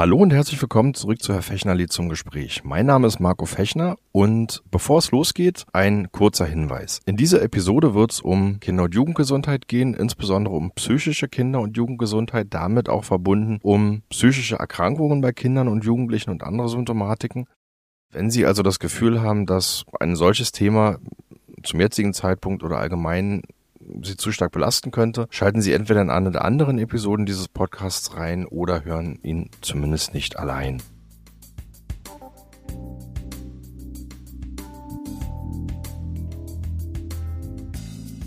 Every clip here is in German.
Hallo und herzlich willkommen zurück zu Herr Fechnerli zum Gespräch. Mein Name ist Marco Fechner und bevor es losgeht, ein kurzer Hinweis. In dieser Episode wird es um Kinder- und Jugendgesundheit gehen, insbesondere um psychische Kinder- und Jugendgesundheit, damit auch verbunden um psychische Erkrankungen bei Kindern und Jugendlichen und andere Symptomatiken. Wenn Sie also das Gefühl haben, dass ein solches Thema zum jetzigen Zeitpunkt oder allgemein Sie zu stark belasten könnte, schalten Sie entweder in eine der anderen Episoden dieses Podcasts rein oder hören ihn zumindest nicht allein.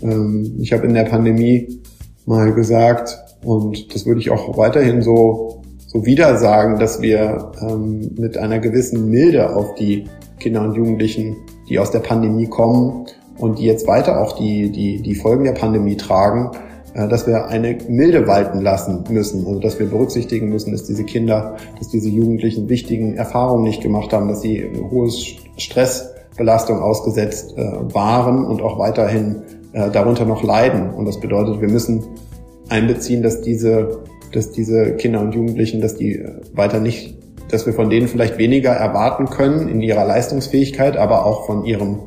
Ähm, ich habe in der Pandemie mal gesagt, und das würde ich auch weiterhin so, so wieder sagen, dass wir ähm, mit einer gewissen Milde auf die Kinder und Jugendlichen, die aus der Pandemie kommen, und die jetzt weiter auch die, die, die Folgen der Pandemie tragen, äh, dass wir eine Milde walten lassen müssen. Also dass wir berücksichtigen müssen, dass diese Kinder, dass diese Jugendlichen wichtigen Erfahrungen nicht gemacht haben, dass sie hohe Stressbelastung ausgesetzt äh, waren und auch weiterhin äh, darunter noch leiden. Und das bedeutet, wir müssen einbeziehen, dass diese, dass diese Kinder und Jugendlichen, dass die weiter nicht, dass wir von denen vielleicht weniger erwarten können in ihrer Leistungsfähigkeit, aber auch von ihrem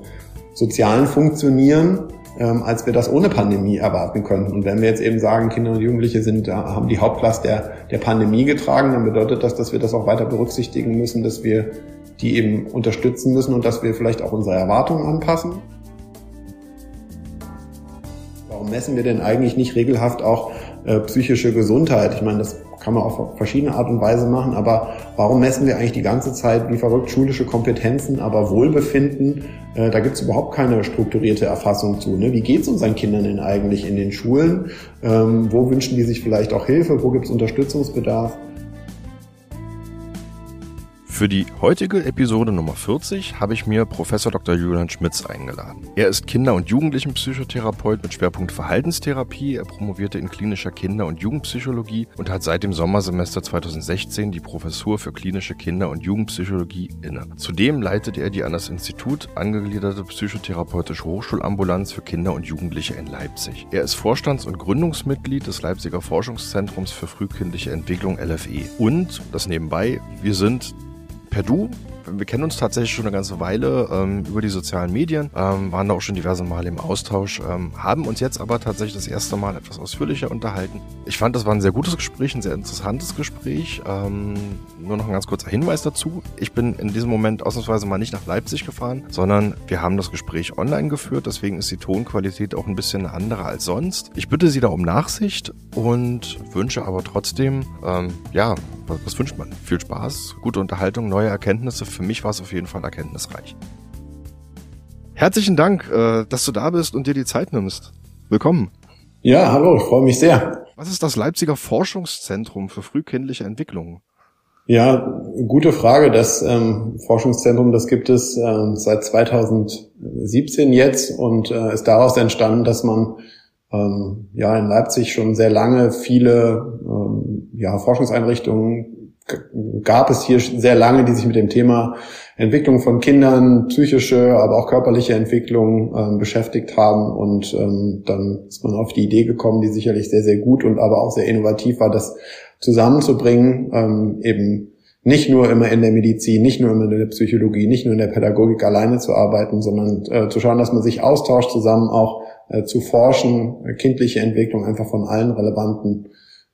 sozialen Funktionieren, ähm, als wir das ohne Pandemie erwarten könnten. Und wenn wir jetzt eben sagen, Kinder und Jugendliche sind, haben die Hauptlast der, der Pandemie getragen, dann bedeutet das, dass wir das auch weiter berücksichtigen müssen, dass wir die eben unterstützen müssen und dass wir vielleicht auch unsere Erwartungen anpassen. Warum messen wir denn eigentlich nicht regelhaft auch äh, psychische Gesundheit? Ich meine, das kann man auf verschiedene Art und Weise machen, aber warum messen wir eigentlich die ganze Zeit wie verrückt schulische Kompetenzen, aber Wohlbefinden? Äh, da gibt es überhaupt keine strukturierte Erfassung zu. Ne? Wie geht es unseren Kindern denn eigentlich in den Schulen? Ähm, wo wünschen die sich vielleicht auch Hilfe? Wo gibt es Unterstützungsbedarf? Für die heutige Episode Nummer 40 habe ich mir Professor Dr. Julian Schmitz eingeladen. Er ist Kinder- und Jugendlichenpsychotherapeut mit Schwerpunkt Verhaltenstherapie. Er promovierte in klinischer Kinder- und Jugendpsychologie und hat seit dem Sommersemester 2016 die Professur für klinische Kinder- und Jugendpsychologie inne. Zudem leitet er die an das Institut angegliederte psychotherapeutische Hochschulambulanz für Kinder und Jugendliche in Leipzig. Er ist Vorstands- und Gründungsmitglied des Leipziger Forschungszentrums für frühkindliche Entwicklung LFE. Und, das nebenbei, wir sind per Du. Wir kennen uns tatsächlich schon eine ganze Weile ähm, über die sozialen Medien, ähm, waren da auch schon diverse Male im Austausch, ähm, haben uns jetzt aber tatsächlich das erste Mal etwas ausführlicher unterhalten. Ich fand, das war ein sehr gutes Gespräch, ein sehr interessantes Gespräch. Ähm, nur noch ein ganz kurzer Hinweis dazu. Ich bin in diesem Moment ausnahmsweise mal nicht nach Leipzig gefahren, sondern wir haben das Gespräch online geführt, deswegen ist die Tonqualität auch ein bisschen eine andere als sonst. Ich bitte Sie da um Nachsicht und wünsche aber trotzdem, ähm, ja, was, was wünscht man? Viel Spaß, gute Unterhaltung, neue Erkenntnisse. Für mich war es auf jeden Fall erkenntnisreich. Herzlichen Dank, äh, dass du da bist und dir die Zeit nimmst. Willkommen. Ja, hallo, ich freue mich sehr. Was ist das Leipziger Forschungszentrum für frühkindliche Entwicklung? Ja, gute Frage. Das ähm, Forschungszentrum, das gibt es ähm, seit 2017 jetzt und äh, ist daraus entstanden, dass man ähm, ja in Leipzig schon sehr lange viele ähm, ja, Forschungseinrichtungen gab es hier sehr lange, die sich mit dem Thema Entwicklung von Kindern, psychische, aber auch körperliche Entwicklung ähm, beschäftigt haben. Und ähm, dann ist man auf die Idee gekommen, die sicherlich sehr, sehr gut und aber auch sehr innovativ war, das zusammenzubringen, ähm, eben nicht nur immer in der Medizin, nicht nur immer in der Psychologie, nicht nur in der Pädagogik alleine zu arbeiten, sondern äh, zu schauen, dass man sich austauscht, zusammen auch äh, zu forschen, kindliche Entwicklung einfach von allen relevanten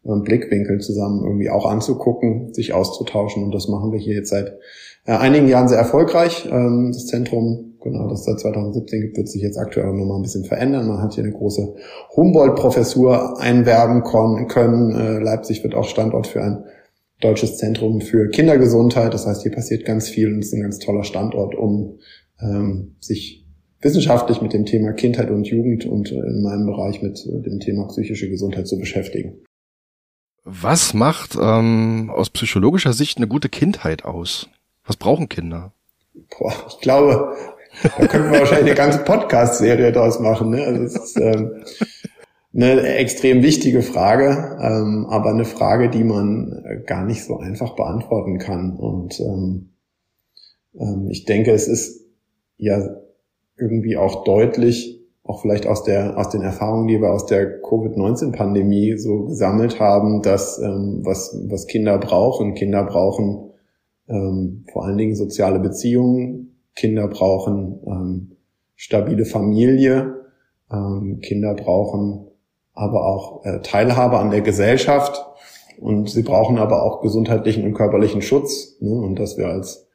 äh, Blickwinkeln zusammen irgendwie auch anzugucken, sich auszutauschen. Und das machen wir hier jetzt seit äh, einigen Jahren sehr erfolgreich. Ähm, das Zentrum, genau, das seit 2017 gibt, wird sich jetzt aktuell noch mal ein bisschen verändern. Man hat hier eine große Humboldt-Professur einwerben können. Äh, Leipzig wird auch Standort für ein deutsches Zentrum für Kindergesundheit. Das heißt, hier passiert ganz viel und es ist ein ganz toller Standort, um ähm, sich wissenschaftlich mit dem Thema Kindheit und Jugend und in meinem Bereich mit dem Thema psychische Gesundheit zu beschäftigen. Was macht ähm, aus psychologischer Sicht eine gute Kindheit aus? Was brauchen Kinder? Boah, ich glaube, da können wir wahrscheinlich eine ganze Podcast-Serie draus machen. Ne? Also das ist ähm, eine extrem wichtige Frage, ähm, aber eine Frage, die man gar nicht so einfach beantworten kann. Und ähm, ähm, ich denke, es ist ja irgendwie auch deutlich, auch vielleicht aus der aus den Erfahrungen, die wir aus der Covid-19-Pandemie so gesammelt haben, dass ähm, was was Kinder brauchen, Kinder brauchen ähm, vor allen Dingen soziale Beziehungen, Kinder brauchen ähm, stabile Familie, ähm, Kinder brauchen aber auch äh, Teilhabe an der Gesellschaft. Und sie brauchen aber auch gesundheitlichen und körperlichen Schutz ne? und dass wir als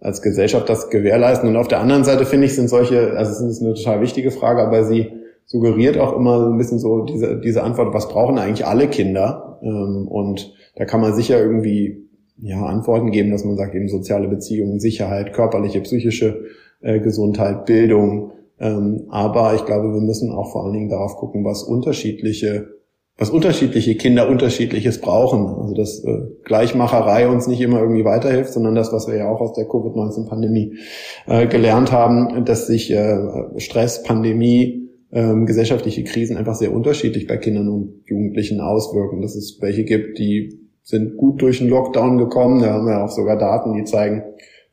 als Gesellschaft das gewährleisten. Und auf der anderen Seite finde ich, sind solche, also es ist eine total wichtige Frage, aber sie suggeriert auch immer ein bisschen so diese, diese Antwort, was brauchen eigentlich alle Kinder? Ähm, und da kann man sicher irgendwie ja, Antworten geben, dass man sagt, eben soziale Beziehungen, Sicherheit, körperliche, psychische äh, Gesundheit, Bildung. Ähm, aber ich glaube, wir müssen auch vor allen Dingen darauf gucken, was unterschiedliche was unterschiedliche Kinder unterschiedliches brauchen. Also dass äh, Gleichmacherei uns nicht immer irgendwie weiterhilft, sondern das, was wir ja auch aus der Covid-19-Pandemie äh, gelernt haben, dass sich äh, Stress, Pandemie, äh, gesellschaftliche Krisen einfach sehr unterschiedlich bei Kindern und Jugendlichen auswirken. Dass es welche gibt, die sind gut durch den Lockdown gekommen. Da haben wir auch sogar Daten, die zeigen,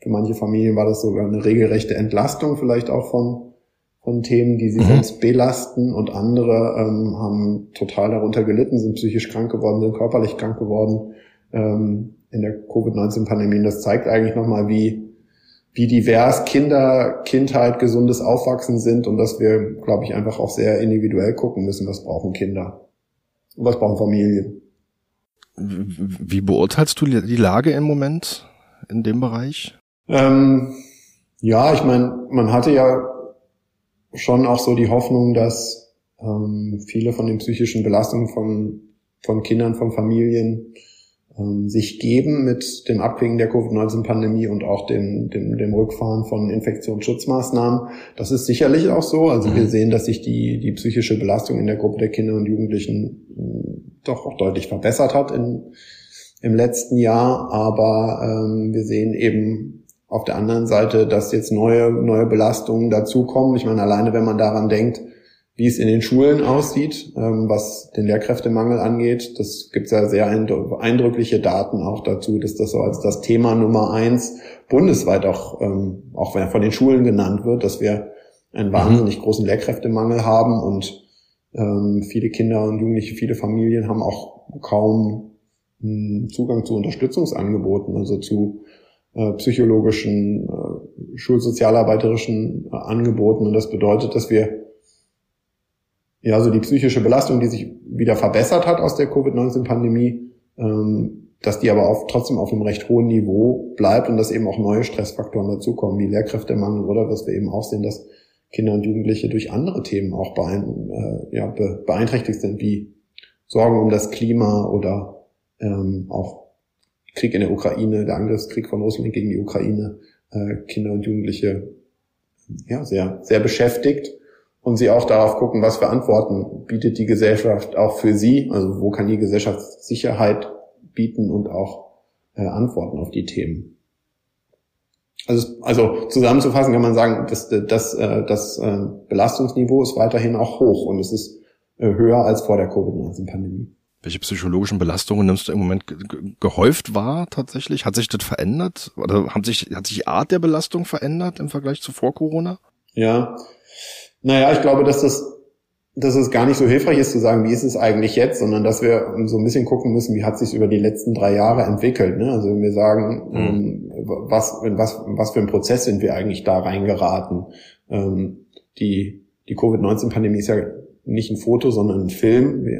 für manche Familien war das sogar eine regelrechte Entlastung vielleicht auch von von Themen, die sie mhm. sonst belasten und andere ähm, haben total darunter gelitten, sind psychisch krank geworden, sind körperlich krank geworden ähm, in der Covid-19-Pandemie. Das zeigt eigentlich nochmal, wie, wie divers Kinder, Kindheit, gesundes Aufwachsen sind und dass wir, glaube ich, einfach auch sehr individuell gucken müssen, was brauchen Kinder und was brauchen Familien. Wie beurteilst du die Lage im Moment in dem Bereich? Ähm, ja, ich meine, man hatte ja schon auch so die Hoffnung, dass ähm, viele von den psychischen Belastungen von, von Kindern, von Familien ähm, sich geben mit dem Abklingen der Covid-19-Pandemie und auch dem, dem, dem Rückfahren von Infektionsschutzmaßnahmen. Das ist sicherlich auch so. Also wir mhm. sehen, dass sich die, die psychische Belastung in der Gruppe der Kinder und Jugendlichen äh, doch auch deutlich verbessert hat in, im letzten Jahr. Aber ähm, wir sehen eben auf der anderen Seite, dass jetzt neue, neue Belastungen dazukommen. Ich meine, alleine wenn man daran denkt, wie es in den Schulen aussieht, ähm, was den Lehrkräftemangel angeht, das gibt ja sehr eindrückliche Daten auch dazu, dass das so als das Thema Nummer eins bundesweit auch, ähm, auch von den Schulen genannt wird, dass wir einen mhm. wahnsinnig großen Lehrkräftemangel haben und ähm, viele Kinder und Jugendliche, viele Familien haben auch kaum hm, Zugang zu Unterstützungsangeboten, also zu äh, psychologischen, äh, schulsozialarbeiterischen äh, Angeboten. Und das bedeutet, dass wir ja so die psychische Belastung, die sich wieder verbessert hat aus der Covid-19-Pandemie, ähm, dass die aber auch trotzdem auf einem recht hohen Niveau bleibt und dass eben auch neue Stressfaktoren dazukommen, wie Lehrkräftemangel oder was wir eben auch sehen, dass Kinder und Jugendliche durch andere Themen auch beeinträchtigt sind, wie Sorgen um das Klima oder ähm, auch Krieg in der Ukraine, der Angriffskrieg von Russland gegen die Ukraine, äh, Kinder und Jugendliche ja, sehr, sehr beschäftigt und sie auch darauf gucken, was für Antworten bietet die Gesellschaft auch für sie, also wo kann die Gesellschaft Sicherheit bieten und auch äh, Antworten auf die Themen. Also, also zusammenzufassen kann man sagen, dass das, äh, das äh, Belastungsniveau ist weiterhin auch hoch und es ist äh, höher als vor der Covid-19-Pandemie. Welche psychologischen Belastungen nimmst du im Moment gehäuft wahr tatsächlich? Hat sich das verändert? Oder hat sich, hat sich die Art der Belastung verändert im Vergleich zu vor Corona? Ja. Naja, ich glaube, dass das, dass es gar nicht so hilfreich ist zu sagen, wie ist es eigentlich jetzt, sondern dass wir so ein bisschen gucken müssen, wie hat sich über die letzten drei Jahre entwickelt. Ne? Also wenn wir sagen, mhm. ähm, was, was, was für ein Prozess sind wir eigentlich da reingeraten? Ähm, die, die Covid-19-Pandemie ist ja nicht ein Foto, sondern ein Film, wie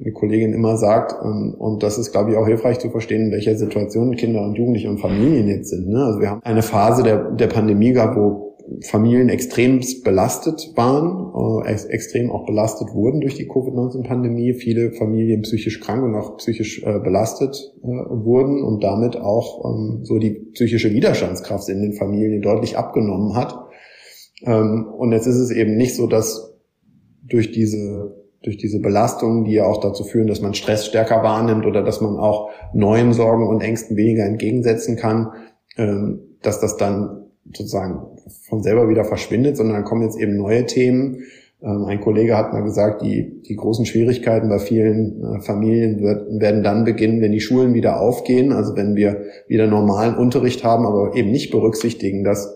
eine Kollegin immer sagt. Ähm, und das ist, glaube ich, auch hilfreich zu verstehen, in welcher Situation Kinder und Jugendliche und Familien jetzt sind. Ne? Also wir haben eine Phase der, der Pandemie gehabt, wo Familien extrem belastet waren, äh, extrem auch belastet wurden durch die Covid-19-Pandemie. Viele Familien psychisch krank und auch psychisch äh, belastet äh, wurden und damit auch ähm, so die psychische Widerstandskraft in den Familien deutlich abgenommen hat. Ähm, und jetzt ist es eben nicht so, dass durch diese durch diese Belastungen, die ja auch dazu führen, dass man Stress stärker wahrnimmt oder dass man auch neuen Sorgen und Ängsten weniger entgegensetzen kann, ähm, dass das dann sozusagen von selber wieder verschwindet, sondern dann kommen jetzt eben neue Themen. Ähm, ein Kollege hat mal gesagt, die, die großen Schwierigkeiten bei vielen äh, Familien wird, werden dann beginnen, wenn die Schulen wieder aufgehen, also wenn wir wieder normalen Unterricht haben, aber eben nicht berücksichtigen, dass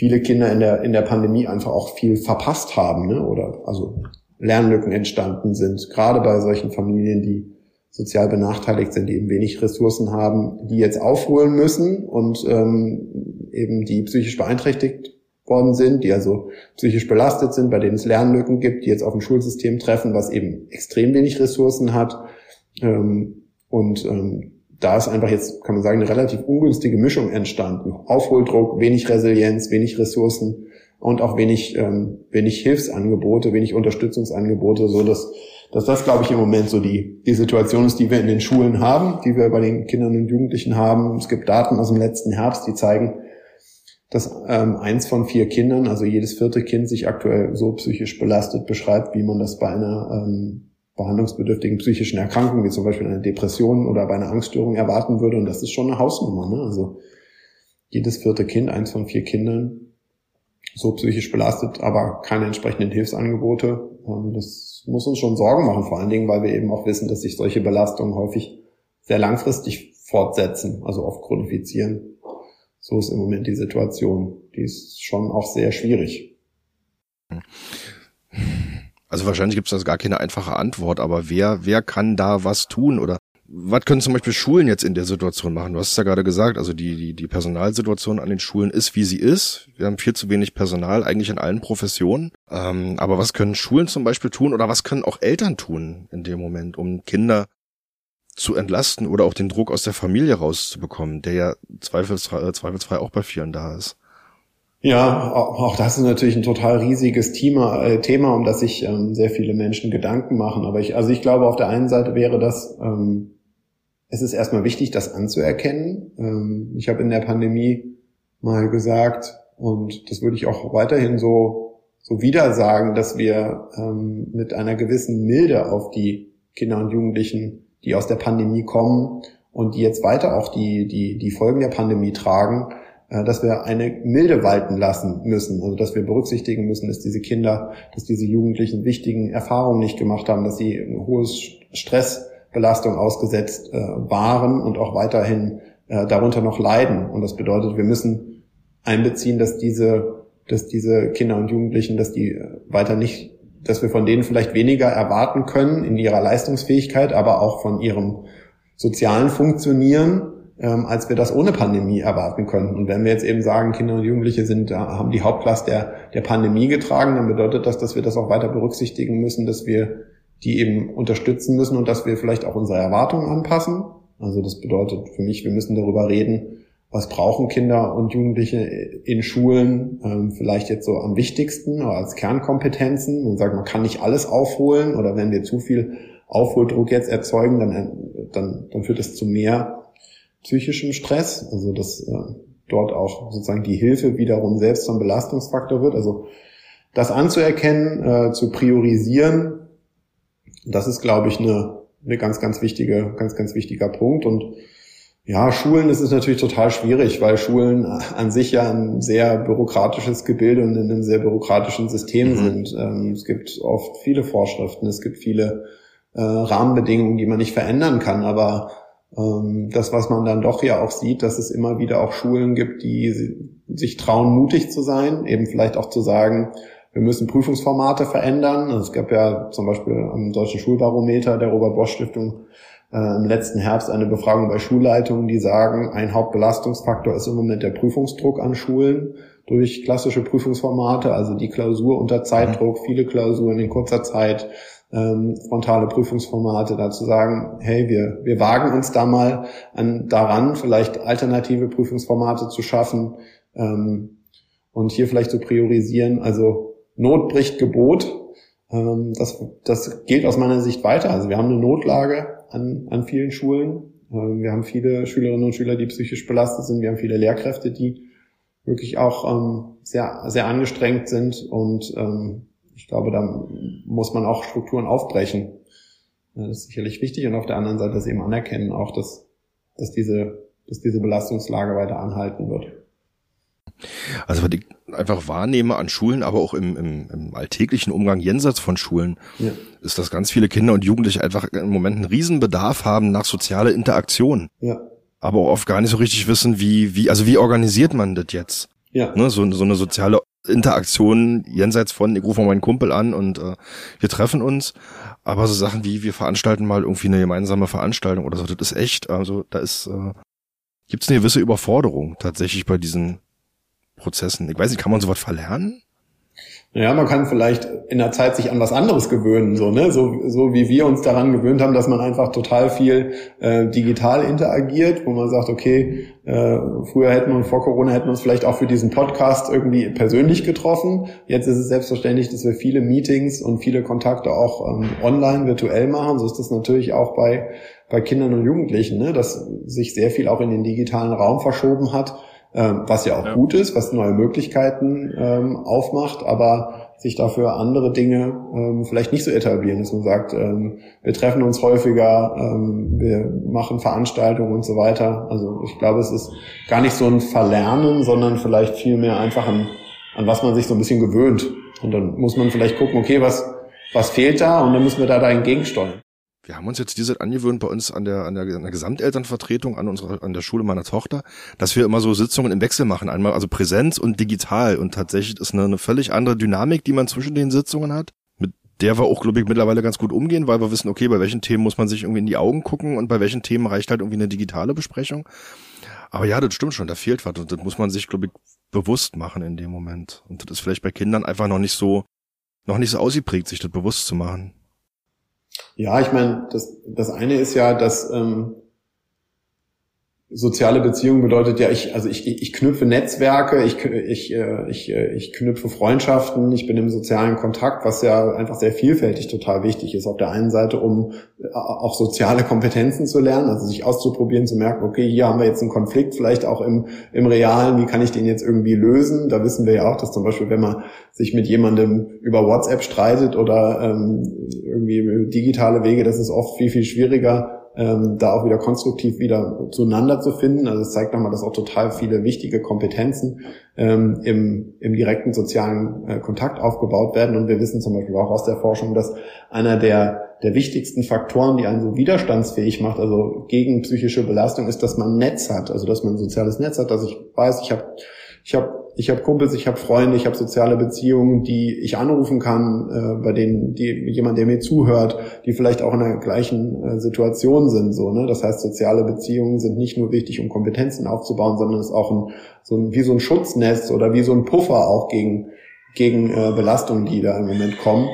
viele Kinder in der, in der Pandemie einfach auch viel verpasst haben, ne? oder also Lernlücken entstanden sind, gerade bei solchen Familien, die sozial benachteiligt sind, die eben wenig Ressourcen haben, die jetzt aufholen müssen und ähm, eben die psychisch beeinträchtigt worden sind, die also psychisch belastet sind, bei denen es Lernlücken gibt, die jetzt auf ein Schulsystem treffen, was eben extrem wenig Ressourcen hat. Ähm, und ähm, da ist einfach jetzt, kann man sagen, eine relativ ungünstige Mischung entstanden. Aufholdruck, wenig Resilienz, wenig Ressourcen und auch wenig, ähm, wenig Hilfsangebote, wenig Unterstützungsangebote, so dass dass das, glaube ich, im Moment so die, die Situation ist, die wir in den Schulen haben, die wir bei den Kindern und Jugendlichen haben. Es gibt Daten aus dem letzten Herbst, die zeigen, dass ähm, eins von vier Kindern, also jedes vierte Kind, sich aktuell so psychisch belastet beschreibt, wie man das bei einer ähm, behandlungsbedürftigen psychischen Erkrankung, wie zum Beispiel einer Depression oder bei einer Angststörung erwarten würde. Und das ist schon eine Hausnummer. Ne? Also jedes vierte Kind, eins von vier Kindern, so psychisch belastet, aber keine entsprechenden Hilfsangebote. Ähm, das muss uns schon Sorgen machen, vor allen Dingen, weil wir eben auch wissen, dass sich solche Belastungen häufig sehr langfristig fortsetzen, also oft chronifizieren. So ist im Moment die Situation. Die ist schon auch sehr schwierig. Also wahrscheinlich gibt es das gar keine einfache Antwort, aber wer, wer kann da was tun oder was können zum Beispiel Schulen jetzt in der Situation machen? Du hast es ja gerade gesagt, also die, die, die Personalsituation an den Schulen ist, wie sie ist. Wir haben viel zu wenig Personal, eigentlich in allen Professionen. Ähm, aber was können Schulen zum Beispiel tun oder was können auch Eltern tun in dem Moment, um Kinder zu entlasten oder auch den Druck aus der Familie rauszubekommen, der ja zweifelsfrei, äh, zweifelsfrei auch bei vielen da ist? Ja, auch das ist natürlich ein total riesiges Thema, äh, Thema um das sich ähm, sehr viele Menschen Gedanken machen. Aber ich, also ich glaube, auf der einen Seite wäre das ähm, es ist erstmal wichtig, das anzuerkennen. Ähm, ich habe in der Pandemie mal gesagt, und das würde ich auch weiterhin so, so wieder sagen, dass wir ähm, mit einer gewissen Milde auf die Kinder und Jugendlichen, die aus der Pandemie kommen und die jetzt weiter auch die, die, die Folgen der Pandemie tragen, dass wir eine Milde walten lassen müssen. Also dass wir berücksichtigen müssen, dass diese Kinder, dass diese Jugendlichen wichtigen Erfahrungen nicht gemacht haben, dass sie ein hohes Stress Belastung ausgesetzt äh, waren und auch weiterhin äh, darunter noch leiden. Und das bedeutet, wir müssen einbeziehen, dass diese, dass diese Kinder und Jugendlichen, dass die äh, weiter nicht, dass wir von denen vielleicht weniger erwarten können in ihrer Leistungsfähigkeit, aber auch von ihrem sozialen Funktionieren, ähm, als wir das ohne Pandemie erwarten können. Und wenn wir jetzt eben sagen, Kinder und Jugendliche sind, haben die Hauptlast der, der Pandemie getragen, dann bedeutet das, dass wir das auch weiter berücksichtigen müssen, dass wir die eben unterstützen müssen und dass wir vielleicht auch unsere Erwartungen anpassen. Also das bedeutet für mich, wir müssen darüber reden, was brauchen Kinder und Jugendliche in Schulen ähm, vielleicht jetzt so am wichtigsten oder als Kernkompetenzen. Man sagt, man kann nicht alles aufholen oder wenn wir zu viel Aufholdruck jetzt erzeugen, dann, dann, dann führt es zu mehr psychischem Stress. Also dass äh, dort auch sozusagen die Hilfe wiederum selbst zum Belastungsfaktor wird. Also das anzuerkennen, äh, zu priorisieren das ist, glaube ich, eine, eine ganz, ganz wichtige, ganz, ganz wichtiger Punkt. Und ja, Schulen, das ist natürlich total schwierig, weil Schulen an sich ja ein sehr bürokratisches Gebilde und in einem sehr bürokratischen System mhm. sind. Ähm, es gibt oft viele Vorschriften, es gibt viele äh, Rahmenbedingungen, die man nicht verändern kann, aber das, was man dann doch ja auch sieht, dass es immer wieder auch Schulen gibt, die sich trauen, mutig zu sein, eben vielleicht auch zu sagen, wir müssen Prüfungsformate verändern. Also es gab ja zum Beispiel am Deutschen Schulbarometer der Robert Bosch Stiftung äh, im letzten Herbst eine Befragung bei Schulleitungen, die sagen, ein Hauptbelastungsfaktor ist im Moment der Prüfungsdruck an Schulen durch klassische Prüfungsformate, also die Klausur unter Zeitdruck, mhm. viele Klausuren in kurzer Zeit, ähm, frontale Prüfungsformate, dazu sagen, hey, wir, wir wagen uns da mal an, daran, vielleicht alternative Prüfungsformate zu schaffen ähm, und hier vielleicht zu priorisieren. Also Not bricht Gebot. Ähm, das, das gilt aus meiner Sicht weiter. Also wir haben eine Notlage an, an vielen Schulen. Ähm, wir haben viele Schülerinnen und Schüler, die psychisch belastet sind. Wir haben viele Lehrkräfte, die wirklich auch ähm, sehr, sehr angestrengt sind. Und ähm, ich glaube, da muss man auch Strukturen aufbrechen. Das ist sicherlich wichtig. Und auf der anderen Seite das eben anerkennen, auch dass, dass, diese, dass diese Belastungslage weiter anhalten wird. Also was ich einfach wahrnehme an Schulen, aber auch im, im, im alltäglichen Umgang jenseits von Schulen, ja. ist, dass ganz viele Kinder und Jugendliche einfach im Moment einen Riesenbedarf haben nach sozialer Interaktion. Ja. Aber auch oft gar nicht so richtig wissen, wie, wie, also wie organisiert man das jetzt? Ja. Ne, so, so eine soziale Interaktion jenseits von, ich rufe mal meinen Kumpel an und äh, wir treffen uns. Aber so Sachen wie, wir veranstalten mal irgendwie eine gemeinsame Veranstaltung oder so, das ist echt, also da ist, äh, gibt es eine gewisse Überforderung tatsächlich bei diesen Prozessen. Ich weiß nicht, kann man sowas verlernen? Ja, man kann vielleicht in der Zeit sich an was anderes gewöhnen, so, ne? so, so wie wir uns daran gewöhnt haben, dass man einfach total viel äh, digital interagiert, wo man sagt, okay, äh, früher hätten wir, vor Corona hätten wir uns vielleicht auch für diesen Podcast irgendwie persönlich getroffen. Jetzt ist es selbstverständlich, dass wir viele Meetings und viele Kontakte auch ähm, online, virtuell machen. So ist das natürlich auch bei, bei Kindern und Jugendlichen, ne? dass sich sehr viel auch in den digitalen Raum verschoben hat ähm, was ja auch ja. gut ist, was neue Möglichkeiten ähm, aufmacht, aber sich dafür andere Dinge ähm, vielleicht nicht so etablieren, dass man sagt, ähm, wir treffen uns häufiger, ähm, wir machen Veranstaltungen und so weiter. Also ich glaube, es ist gar nicht so ein Verlernen, sondern vielleicht vielmehr einfach an, an was man sich so ein bisschen gewöhnt. Und dann muss man vielleicht gucken, okay, was, was fehlt da? Und dann müssen wir da da entgegensteuern wir haben uns jetzt diese angewöhnt bei uns an der, an der, an der Gesamtelternvertretung an unserer, an der Schule meiner Tochter, dass wir immer so Sitzungen im Wechsel machen. Einmal also Präsenz und digital. Und tatsächlich ist eine, eine völlig andere Dynamik, die man zwischen den Sitzungen hat. Mit der wir auch, glaube ich, mittlerweile ganz gut umgehen, weil wir wissen, okay, bei welchen Themen muss man sich irgendwie in die Augen gucken und bei welchen Themen reicht halt irgendwie eine digitale Besprechung. Aber ja, das stimmt schon, da fehlt was und das muss man sich, glaube ich, bewusst machen in dem Moment. Und das ist vielleicht bei Kindern einfach noch nicht so, noch nicht so ausgeprägt, sich das bewusst zu machen. Ja, ich meine, das, das eine ist ja, dass ähm, soziale Beziehung bedeutet ja, ich, also ich, ich knüpfe Netzwerke, ich, ich, äh, ich, äh, ich knüpfe Freundschaften, ich bin im sozialen Kontakt, was ja einfach sehr vielfältig total wichtig ist. Auf der einen Seite, um äh, auch soziale Kompetenzen zu lernen, also sich auszuprobieren, zu merken, okay, hier haben wir jetzt einen Konflikt, vielleicht auch im, im Realen, wie kann ich den jetzt irgendwie lösen? Da wissen wir ja auch, dass zum Beispiel, wenn man sich mit jemandem über WhatsApp streitet oder ähm, irgendwie digitale Wege, das ist oft viel, viel schwieriger, ähm, da auch wieder konstruktiv wieder zueinander zu finden. Also es zeigt nochmal, dass auch total viele wichtige Kompetenzen ähm, im, im direkten sozialen äh, Kontakt aufgebaut werden. Und wir wissen zum Beispiel auch aus der Forschung, dass einer der der wichtigsten Faktoren, die einen so widerstandsfähig macht, also gegen psychische Belastung, ist, dass man ein Netz hat, also dass man ein soziales Netz hat, dass ich weiß, ich habe ich habe ich habe Kumpels, ich habe Freunde, ich habe soziale Beziehungen, die ich anrufen kann, äh, bei denen die jemand, der mir zuhört, die vielleicht auch in der gleichen äh, Situation sind. So, ne? Das heißt, soziale Beziehungen sind nicht nur wichtig, um Kompetenzen aufzubauen, sondern es ist auch ein, so ein, wie so ein Schutznetz oder wie so ein Puffer auch gegen gegen äh, Belastungen, die da im Moment kommen.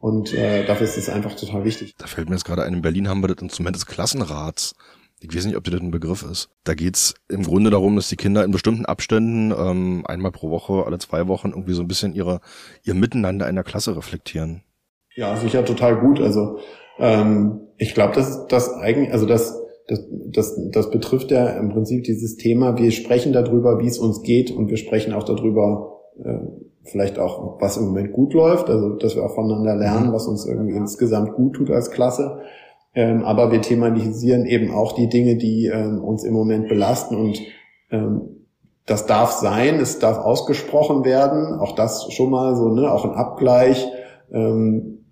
Und äh, dafür ist es einfach total wichtig. Da fällt mir jetzt gerade ein, in Berlin haben wir das Instrument des Klassenrats ich weiß nicht, ob das ein Begriff ist. Da geht's im Grunde darum, dass die Kinder in bestimmten Abständen ähm, einmal pro Woche, alle zwei Wochen irgendwie so ein bisschen ihre ihr Miteinander in der Klasse reflektieren. Ja, sicher total gut. Also ähm, ich glaube, dass das eigentlich, also das, das, das, das betrifft ja im Prinzip dieses Thema. Wir sprechen darüber, wie es uns geht, und wir sprechen auch darüber, äh, vielleicht auch, was im Moment gut läuft. Also dass wir auch voneinander lernen, was uns irgendwie insgesamt gut tut als Klasse. Ähm, aber wir thematisieren eben auch die Dinge, die ähm, uns im Moment belasten und ähm, das darf sein, es darf ausgesprochen werden, auch das schon mal so, ne, auch ein Abgleich, ähm,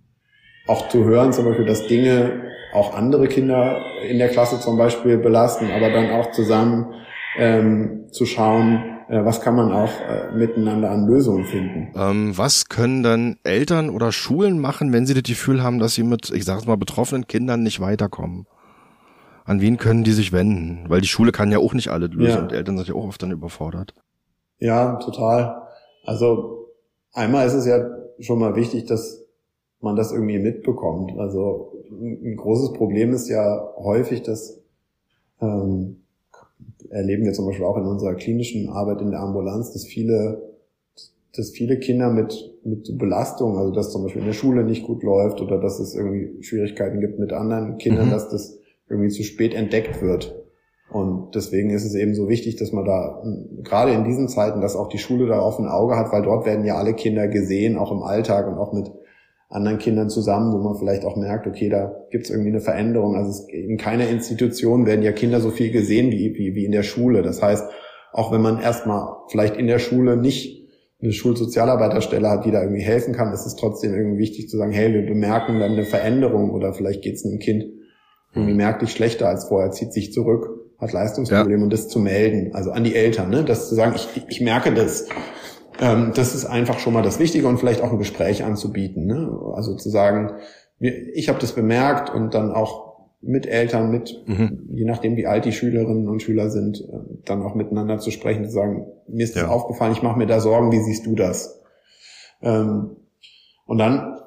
auch zu hören zum Beispiel, dass Dinge auch andere Kinder in der Klasse zum Beispiel belasten, aber dann auch zusammen ähm, zu schauen, äh, was kann man auch äh, miteinander an Lösungen finden. Ähm, was können dann Eltern oder Schulen machen, wenn sie das Gefühl haben, dass sie mit, ich sage mal, betroffenen Kindern nicht weiterkommen? An wen können die sich wenden? Weil die Schule kann ja auch nicht alle lösen ja. und Eltern sind ja auch oft dann überfordert. Ja, total. Also einmal ist es ja schon mal wichtig, dass man das irgendwie mitbekommt. Also ein großes Problem ist ja häufig, dass ähm, erleben wir zum Beispiel auch in unserer klinischen Arbeit in der Ambulanz, dass viele, dass viele Kinder mit, mit Belastung, also dass zum Beispiel in der Schule nicht gut läuft oder dass es irgendwie Schwierigkeiten gibt mit anderen Kindern, mhm. dass das irgendwie zu spät entdeckt wird. Und deswegen ist es eben so wichtig, dass man da gerade in diesen Zeiten, dass auch die Schule da auf ein Auge hat, weil dort werden ja alle Kinder gesehen, auch im Alltag und auch mit anderen Kindern zusammen, wo man vielleicht auch merkt, okay, da gibt es irgendwie eine Veränderung. Also es, in keiner Institution werden ja Kinder so viel gesehen wie, wie, wie in der Schule. Das heißt, auch wenn man erstmal vielleicht in der Schule nicht eine Schulsozialarbeiterstelle hat, die da irgendwie helfen kann, ist es trotzdem irgendwie wichtig zu sagen, hey, wir bemerken dann eine Veränderung oder vielleicht geht es einem Kind irgendwie mhm. merklich schlechter als vorher, zieht sich zurück. hat Leistungsprobleme ja. und das zu melden, also an die Eltern, ne? das zu sagen, ich, ich merke das. Ähm, das ist einfach schon mal das Wichtige und vielleicht auch ein Gespräch anzubieten. Ne? Also zu sagen, ich habe das bemerkt und dann auch mit Eltern, mit, mhm. je nachdem wie alt die Schülerinnen und Schüler sind, äh, dann auch miteinander zu sprechen, zu sagen, mir ist das ja. aufgefallen, ich mache mir da Sorgen, wie siehst du das? Ähm, und dann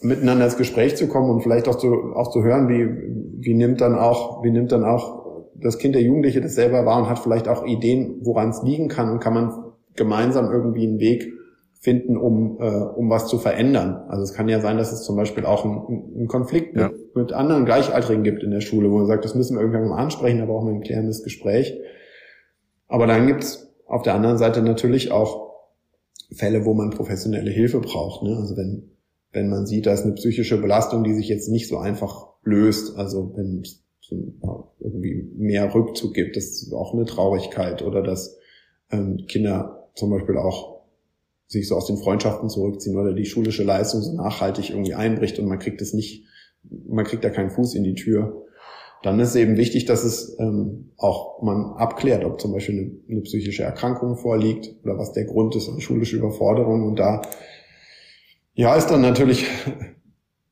miteinander ins Gespräch zu kommen und vielleicht auch zu, auch zu hören, wie, wie nimmt dann auch, wie nimmt dann auch das Kind der Jugendliche das selber wahr und hat vielleicht auch Ideen, woran es liegen kann und kann man gemeinsam irgendwie einen Weg finden, um, äh, um was zu verändern. Also es kann ja sein, dass es zum Beispiel auch einen, einen Konflikt ja. mit, mit anderen Gleichaltrigen gibt in der Schule, wo man sagt, das müssen wir irgendwann mal ansprechen, da brauchen wir ein klärendes Gespräch. Aber dann gibt's auf der anderen Seite natürlich auch Fälle, wo man professionelle Hilfe braucht. Ne? Also wenn, wenn man sieht, da ist eine psychische Belastung, die sich jetzt nicht so einfach löst, also wenn es irgendwie mehr Rückzug gibt, das ist auch eine Traurigkeit oder dass ähm, Kinder zum Beispiel auch sich so aus den Freundschaften zurückziehen oder die schulische Leistung so nachhaltig irgendwie einbricht und man kriegt es nicht, man kriegt da keinen Fuß in die Tür, dann ist es eben wichtig, dass es ähm, auch man abklärt, ob zum Beispiel eine, eine psychische Erkrankung vorliegt oder was der Grund ist, eine schulische Überforderung. Und da ja ist dann natürlich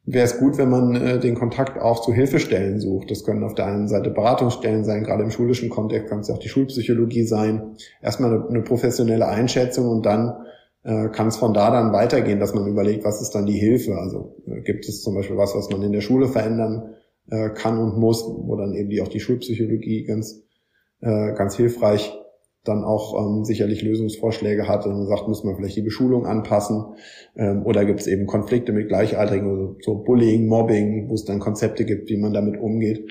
wäre es gut, wenn man äh, den Kontakt auch zu Hilfestellen sucht. Das können auf der einen Seite Beratungsstellen sein, gerade im schulischen Kontext kann es ja auch die Schulpsychologie sein. Erstmal eine, eine professionelle Einschätzung und dann äh, kann es von da dann weitergehen, dass man überlegt, was ist dann die Hilfe? Also äh, gibt es zum Beispiel was, was man in der Schule verändern äh, kann und muss, wo dann eben die auch die Schulpsychologie ganz äh, ganz hilfreich dann auch ähm, sicherlich Lösungsvorschläge hat und sagt, muss man vielleicht die Beschulung anpassen ähm, oder gibt es eben Konflikte mit Gleichaltrigen, also so Bullying, Mobbing, wo es dann Konzepte gibt, wie man damit umgeht.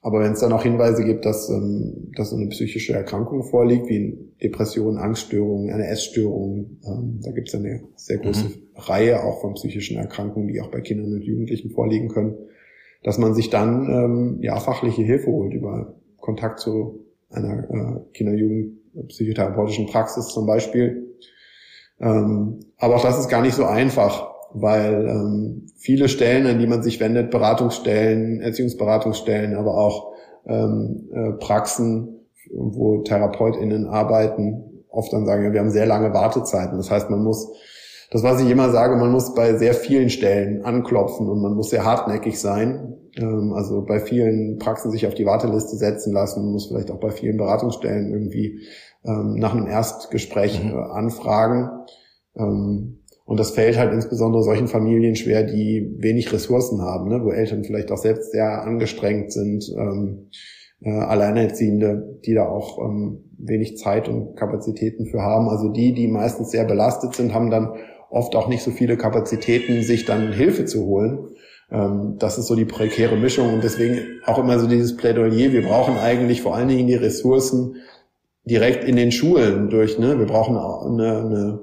Aber wenn es dann auch Hinweise gibt, dass, ähm, dass eine psychische Erkrankung vorliegt, wie Depressionen, Angststörungen, eine Essstörung, ähm, da gibt es eine sehr große mhm. Reihe auch von psychischen Erkrankungen, die auch bei Kindern und Jugendlichen vorliegen können, dass man sich dann ähm, ja fachliche Hilfe holt über Kontakt zu einer äh, Kinder- und Jugendpsychotherapeutischen Praxis zum Beispiel. Ähm, aber auch das ist gar nicht so einfach weil ähm, viele Stellen, an die man sich wendet, Beratungsstellen, Erziehungsberatungsstellen, aber auch ähm, äh, Praxen, wo TherapeutInnen arbeiten, oft dann sagen, ja, wir haben sehr lange Wartezeiten. Das heißt, man muss, das was ich immer sage, man muss bei sehr vielen Stellen anklopfen und man muss sehr hartnäckig sein. Ähm, also bei vielen Praxen sich auf die Warteliste setzen lassen, man muss vielleicht auch bei vielen Beratungsstellen irgendwie ähm, nach einem Erstgespräch mhm. äh, anfragen. Ähm, und das fällt halt insbesondere solchen Familien schwer, die wenig Ressourcen haben, ne? wo Eltern vielleicht auch selbst sehr angestrengt sind, ähm, äh, Alleinerziehende, die da auch ähm, wenig Zeit und Kapazitäten für haben. Also die, die meistens sehr belastet sind, haben dann oft auch nicht so viele Kapazitäten, sich dann Hilfe zu holen. Ähm, das ist so die prekäre Mischung und deswegen auch immer so dieses Plädoyer. Wir brauchen eigentlich vor allen Dingen die Ressourcen direkt in den Schulen durch. Ne? Wir brauchen eine, eine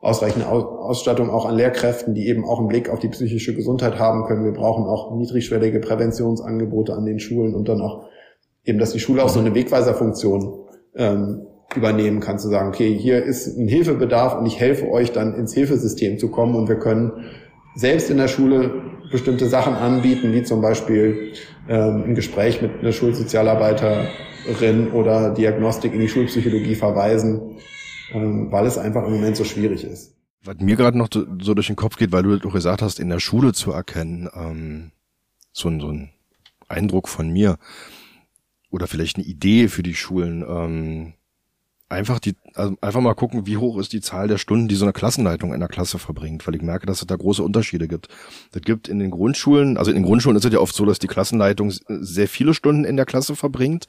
ausreichende Ausstattung auch an Lehrkräften, die eben auch einen Blick auf die psychische Gesundheit haben können. Wir brauchen auch niedrigschwellige Präventionsangebote an den Schulen und dann auch eben, dass die Schule auch so eine Wegweiserfunktion ähm, übernehmen kann, zu sagen, okay, hier ist ein Hilfebedarf und ich helfe euch dann ins Hilfesystem zu kommen und wir können selbst in der Schule bestimmte Sachen anbieten, wie zum Beispiel ähm, ein Gespräch mit einer Schulsozialarbeiterin oder Diagnostik in die Schulpsychologie verweisen, ähm, weil es einfach im Moment so schwierig ist. Was mir gerade noch so durch den Kopf geht, weil du doch gesagt hast, in der Schule zu erkennen, ähm, so, ein, so ein Eindruck von mir oder vielleicht eine Idee für die Schulen, ähm, einfach die, also einfach mal gucken, wie hoch ist die Zahl der Stunden, die so eine Klassenleitung in der Klasse verbringt, weil ich merke, dass es da große Unterschiede gibt. Das gibt in den Grundschulen, also in den Grundschulen ist es ja oft so, dass die Klassenleitung sehr viele Stunden in der Klasse verbringt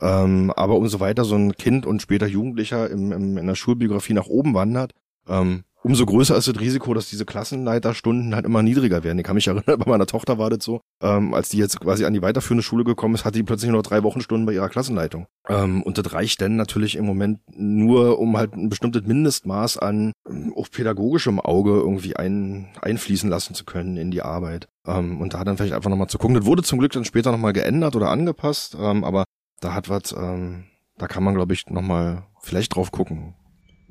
ähm, aber umso weiter so ein Kind und später Jugendlicher im, im, in der Schulbiografie nach oben wandert, ähm, umso größer ist das Risiko, dass diese Klassenleiterstunden halt immer niedriger werden. Ich kann mich erinnern, bei meiner Tochter war das so, ähm, als die jetzt quasi an die weiterführende Schule gekommen ist, hatte die plötzlich nur drei Wochenstunden bei ihrer Klassenleitung. Ähm, und das reicht dann natürlich im Moment nur, um halt ein bestimmtes Mindestmaß an ähm, auch pädagogischem Auge irgendwie ein, einfließen lassen zu können in die Arbeit. Ähm, und da dann vielleicht einfach nochmal zu gucken. Das wurde zum Glück dann später nochmal geändert oder angepasst, ähm, aber da hat was, ähm, da kann man, glaube ich, nochmal vielleicht drauf gucken.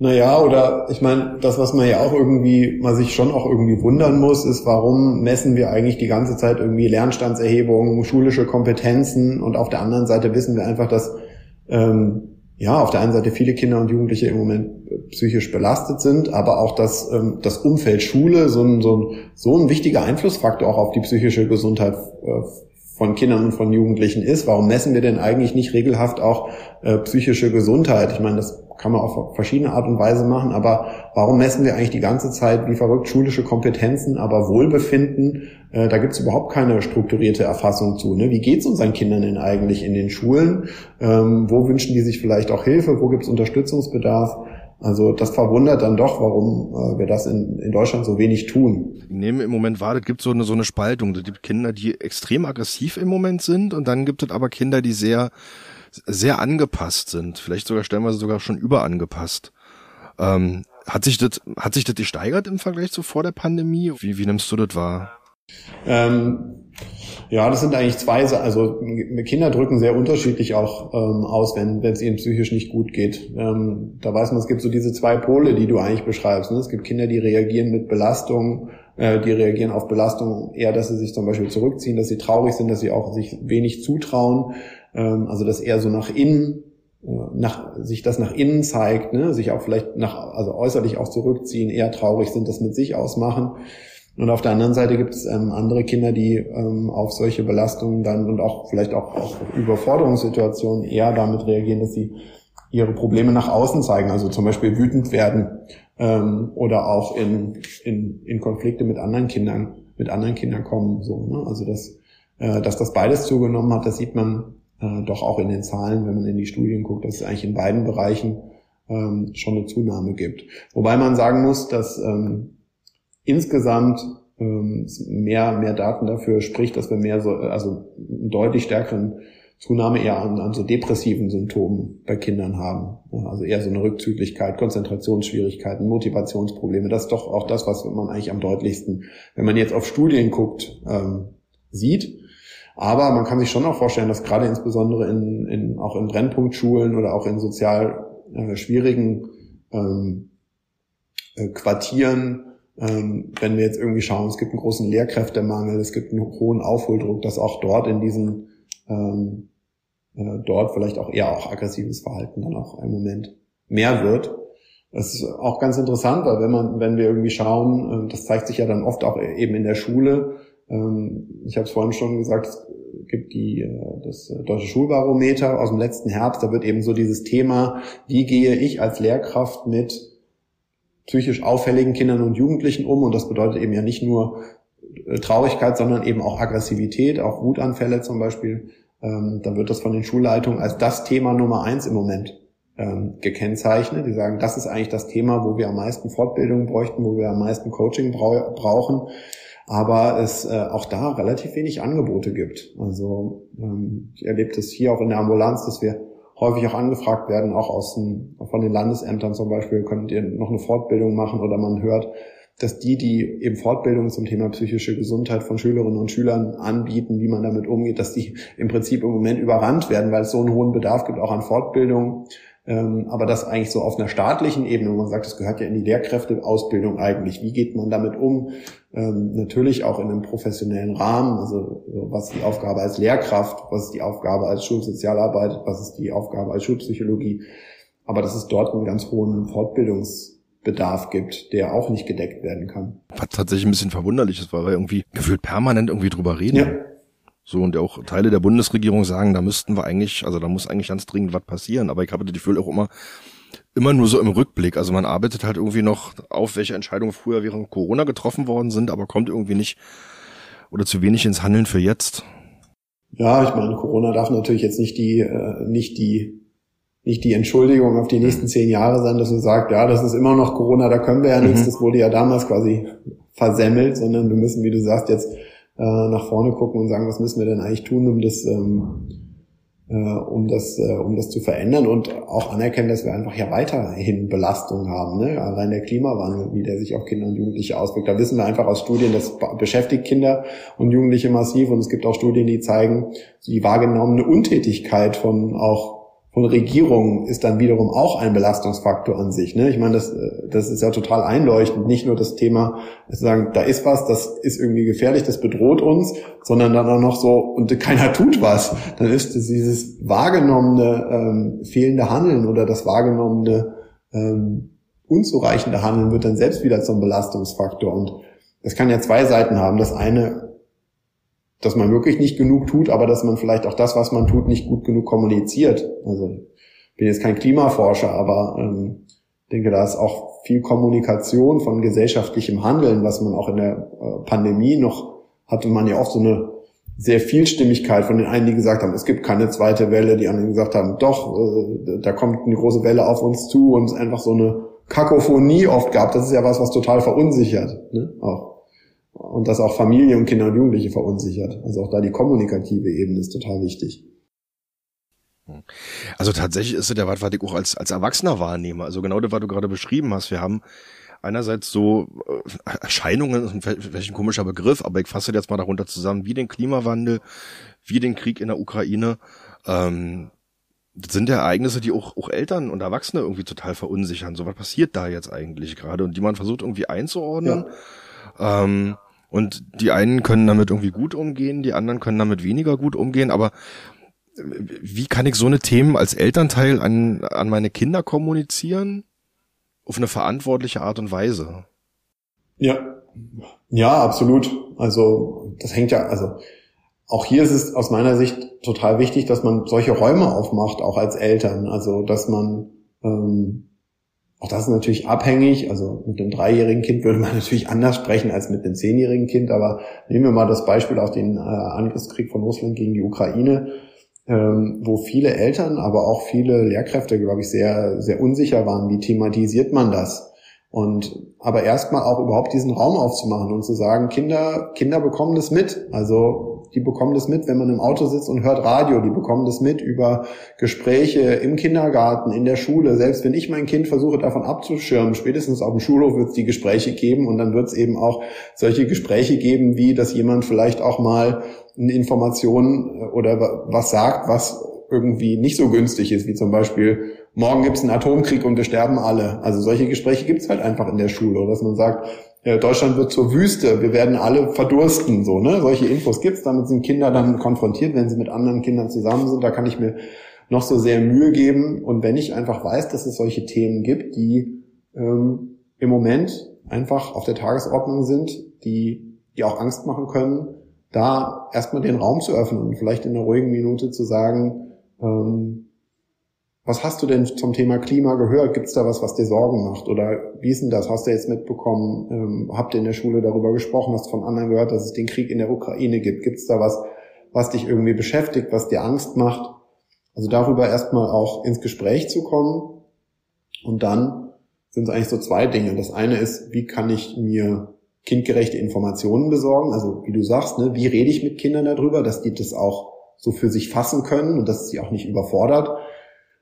Naja, oder ich meine, das, was man ja auch irgendwie, man sich schon auch irgendwie wundern muss, ist, warum messen wir eigentlich die ganze Zeit irgendwie Lernstandserhebungen, schulische Kompetenzen und auf der anderen Seite wissen wir einfach, dass ähm, ja auf der einen Seite viele Kinder und Jugendliche im Moment psychisch belastet sind, aber auch dass ähm, das Umfeld Schule so ein, so, ein, so ein wichtiger Einflussfaktor auch auf die psychische Gesundheit äh, von Kindern und von Jugendlichen ist. Warum messen wir denn eigentlich nicht regelhaft auch äh, psychische Gesundheit? Ich meine, das kann man auf verschiedene Art und Weise machen, aber warum messen wir eigentlich die ganze Zeit wie verrückt schulische Kompetenzen, aber Wohlbefinden? Äh, da gibt es überhaupt keine strukturierte Erfassung zu. Ne? Wie geht es unseren Kindern denn eigentlich in den Schulen? Ähm, wo wünschen die sich vielleicht auch Hilfe? Wo gibt es Unterstützungsbedarf? Also das verwundert dann doch, warum äh, wir das in, in Deutschland so wenig tun. Ich nehme im Moment wahr, es gibt so eine, so eine Spaltung. Es gibt Kinder, die extrem aggressiv im Moment sind und dann gibt es aber Kinder, die sehr sehr angepasst sind, vielleicht sogar stellenweise sogar schon überangepasst. Ähm, hat sich das, hat sich das gesteigert im Vergleich zu vor der Pandemie? Wie, wie nimmst du das wahr? Ähm, ja, das sind eigentlich zwei, also Kinder drücken sehr unterschiedlich auch ähm, aus, wenn es ihnen psychisch nicht gut geht. Ähm, da weiß man, es gibt so diese zwei Pole, die du eigentlich beschreibst. Ne? Es gibt Kinder, die reagieren mit Belastung, äh, die reagieren auf Belastung eher, dass sie sich zum Beispiel zurückziehen, dass sie traurig sind, dass sie auch sich wenig zutrauen. Ähm, also dass eher so nach innen äh, nach, sich das nach innen zeigt, ne? sich auch vielleicht nach, also äußerlich auch zurückziehen, eher traurig sind, das mit sich ausmachen. Und auf der anderen Seite gibt es ähm, andere Kinder, die ähm, auf solche Belastungen dann und auch vielleicht auch auf Überforderungssituationen eher damit reagieren, dass sie ihre Probleme nach außen zeigen, also zum Beispiel wütend werden ähm, oder auch in, in, in Konflikte mit anderen Kindern, mit anderen Kindern kommen. So, ne? Also dass, äh, dass das beides zugenommen hat, das sieht man äh, doch auch in den Zahlen, wenn man in die Studien guckt, dass es eigentlich in beiden Bereichen ähm, schon eine Zunahme gibt. Wobei man sagen muss, dass ähm, insgesamt ähm, mehr, mehr Daten dafür spricht, dass wir mehr so, also einen deutlich stärkeren Zunahme eher an, an so depressiven Symptomen bei Kindern haben. Also eher so eine Rückzüglichkeit, Konzentrationsschwierigkeiten, Motivationsprobleme. Das ist doch auch das, was man eigentlich am deutlichsten, wenn man jetzt auf Studien guckt, ähm, sieht. Aber man kann sich schon auch vorstellen, dass gerade insbesondere in, in auch in Brennpunktschulen oder auch in sozial äh, schwierigen ähm, äh, Quartieren, ähm, wenn wir jetzt irgendwie schauen, es gibt einen großen Lehrkräftemangel, es gibt einen hohen Aufholdruck, dass auch dort in diesen ähm, äh, dort vielleicht auch eher auch aggressives Verhalten dann auch im Moment mehr wird. Das ist auch ganz interessant, weil wenn man, wenn wir irgendwie schauen, äh, das zeigt sich ja dann oft auch eben in der Schule, ähm, ich habe es vorhin schon gesagt, es gibt die, äh, das Deutsche Schulbarometer aus dem letzten Herbst. Da wird eben so dieses Thema, wie gehe ich als Lehrkraft mit psychisch auffälligen Kindern und Jugendlichen um? Und das bedeutet eben ja nicht nur äh, Traurigkeit, sondern eben auch Aggressivität, auch Wutanfälle zum Beispiel. Ähm, dann wird das von den Schulleitungen als das Thema Nummer eins im Moment ähm, gekennzeichnet. Die sagen, das ist eigentlich das Thema, wo wir am meisten Fortbildung bräuchten, wo wir am meisten Coaching brauchen aber es äh, auch da relativ wenig Angebote gibt. Also ähm, ich erlebe das hier auch in der Ambulanz, dass wir häufig auch angefragt werden, auch aus den, von den Landesämtern zum Beispiel, könnt ihr noch eine Fortbildung machen oder man hört, dass die, die eben Fortbildungen zum Thema psychische Gesundheit von Schülerinnen und Schülern anbieten, wie man damit umgeht, dass die im Prinzip im Moment überrannt werden, weil es so einen hohen Bedarf gibt, auch an Fortbildungen. Ähm, aber das eigentlich so auf einer staatlichen Ebene, wo man sagt, das gehört ja in die Lehrkräfteausbildung eigentlich. Wie geht man damit um? Ähm, natürlich auch in einem professionellen Rahmen. Also was ist die Aufgabe als Lehrkraft? Was ist die Aufgabe als Schulsozialarbeit? Was ist die Aufgabe als Schulpsychologie? Aber dass es dort einen ganz hohen Fortbildungsbedarf gibt, der auch nicht gedeckt werden kann. Was tatsächlich ein bisschen verwunderlich ist, weil wir irgendwie gefühlt permanent irgendwie drüber reden. Ja. So, und auch Teile der Bundesregierung sagen, da müssten wir eigentlich, also da muss eigentlich ganz dringend was passieren. Aber ich habe das Gefühl auch immer, immer nur so im Rückblick. Also man arbeitet halt irgendwie noch auf, welche Entscheidungen früher während Corona getroffen worden sind, aber kommt irgendwie nicht oder zu wenig ins Handeln für jetzt. Ja, ich meine, Corona darf natürlich jetzt nicht die, äh, nicht die, nicht die Entschuldigung auf die nächsten zehn Jahre sein, dass du sagst, ja, das ist immer noch Corona, da können wir ja mhm. nichts, das wurde ja damals quasi versemmelt, sondern wir müssen, wie du sagst, jetzt äh, nach vorne gucken und sagen, was müssen wir denn eigentlich tun, um das, ähm, äh, um das, äh, um das zu verändern und auch anerkennen, dass wir einfach ja weiterhin Belastungen haben. Ne? Allein der Klimawandel, wie der sich auf Kinder und Jugendliche auswirkt. Da wissen wir einfach aus Studien, das beschäftigt Kinder und Jugendliche massiv und es gibt auch Studien, die zeigen, die wahrgenommene Untätigkeit von auch von Regierungen ist dann wiederum auch ein Belastungsfaktor an sich. Ne? Ich meine, das, das ist ja total einleuchtend. Nicht nur das Thema, zu sagen, da ist was, das ist irgendwie gefährlich, das bedroht uns, sondern dann auch noch so, und keiner tut was. Dann ist dieses wahrgenommene ähm, fehlende Handeln oder das wahrgenommene ähm, unzureichende Handeln wird dann selbst wieder zum Belastungsfaktor. Und das kann ja zwei Seiten haben. Das eine, dass man wirklich nicht genug tut, aber dass man vielleicht auch das, was man tut, nicht gut genug kommuniziert. Also ich bin jetzt kein Klimaforscher, aber ähm, denke, da ist auch viel Kommunikation von gesellschaftlichem Handeln, was man auch in der äh, Pandemie noch hatte man ja oft so eine sehr Vielstimmigkeit von den einen, die gesagt haben, es gibt keine zweite Welle, die anderen gesagt haben, doch, äh, da kommt eine große Welle auf uns zu und es einfach so eine Kakophonie oft gab. Das ist ja was, was total verunsichert. Ne? Auch. Und das auch Familie und Kinder und Jugendliche verunsichert. Also auch da die kommunikative Ebene ist total wichtig. Also tatsächlich ist es der ich auch als, als Erwachsener wahrnehme. Also genau das, was du gerade beschrieben hast. Wir haben einerseits so äh, Erscheinungen, welchen komischer Begriff, aber ich fasse jetzt mal darunter zusammen, wie den Klimawandel, wie den Krieg in der Ukraine. Ähm, das sind ja Ereignisse, die auch, auch Eltern und Erwachsene irgendwie total verunsichern. So, was passiert da jetzt eigentlich gerade? Und die man versucht irgendwie einzuordnen. Ja. Ähm, und die einen können damit irgendwie gut umgehen, die anderen können damit weniger gut umgehen, aber äh, wie kann ich so eine Themen als Elternteil an, an meine Kinder kommunizieren? Auf eine verantwortliche Art und Weise. Ja. Ja, absolut. Also, das hängt ja, also, auch hier ist es aus meiner Sicht total wichtig, dass man solche Räume aufmacht, auch als Eltern. Also dass man ähm, auch das ist natürlich abhängig. Also mit einem dreijährigen Kind würde man natürlich anders sprechen als mit einem zehnjährigen Kind. Aber nehmen wir mal das Beispiel auf den äh, Angriffskrieg von Russland gegen die Ukraine, ähm, wo viele Eltern, aber auch viele Lehrkräfte, glaube ich, sehr sehr unsicher waren. Wie thematisiert man das? Und aber erstmal auch überhaupt diesen Raum aufzumachen und zu sagen, Kinder, Kinder bekommen das mit. Also die bekommen das mit, wenn man im Auto sitzt und hört Radio. Die bekommen das mit über Gespräche im Kindergarten, in der Schule. Selbst wenn ich mein Kind versuche, davon abzuschirmen, spätestens auf dem Schulhof wird es die Gespräche geben und dann wird es eben auch solche Gespräche geben, wie dass jemand vielleicht auch mal eine Information äh, oder was sagt, was irgendwie nicht so günstig ist, wie zum Beispiel, morgen gibt es einen Atomkrieg und wir sterben alle. Also solche Gespräche gibt es halt einfach in der Schule, dass man sagt, Deutschland wird zur Wüste, wir werden alle verdursten, so, ne? Solche Infos gibt's, damit sind Kinder dann konfrontiert, wenn sie mit anderen Kindern zusammen sind, da kann ich mir noch so sehr Mühe geben. Und wenn ich einfach weiß, dass es solche Themen gibt, die ähm, im Moment einfach auf der Tagesordnung sind, die, die auch Angst machen können, da erstmal den Raum zu öffnen und vielleicht in einer ruhigen Minute zu sagen, ähm, was hast du denn zum Thema Klima gehört? Gibt es da was, was dir Sorgen macht? Oder wie ist denn das? Hast du jetzt mitbekommen? Ähm, habt ihr in der Schule darüber gesprochen? Hast von anderen gehört, dass es den Krieg in der Ukraine gibt? Gibt es da was, was dich irgendwie beschäftigt, was dir Angst macht? Also darüber erstmal auch ins Gespräch zu kommen. Und dann sind es eigentlich so zwei Dinge. Das eine ist, wie kann ich mir kindgerechte Informationen besorgen? Also wie du sagst, ne, wie rede ich mit Kindern darüber, dass die das auch so für sich fassen können und dass sie auch nicht überfordert.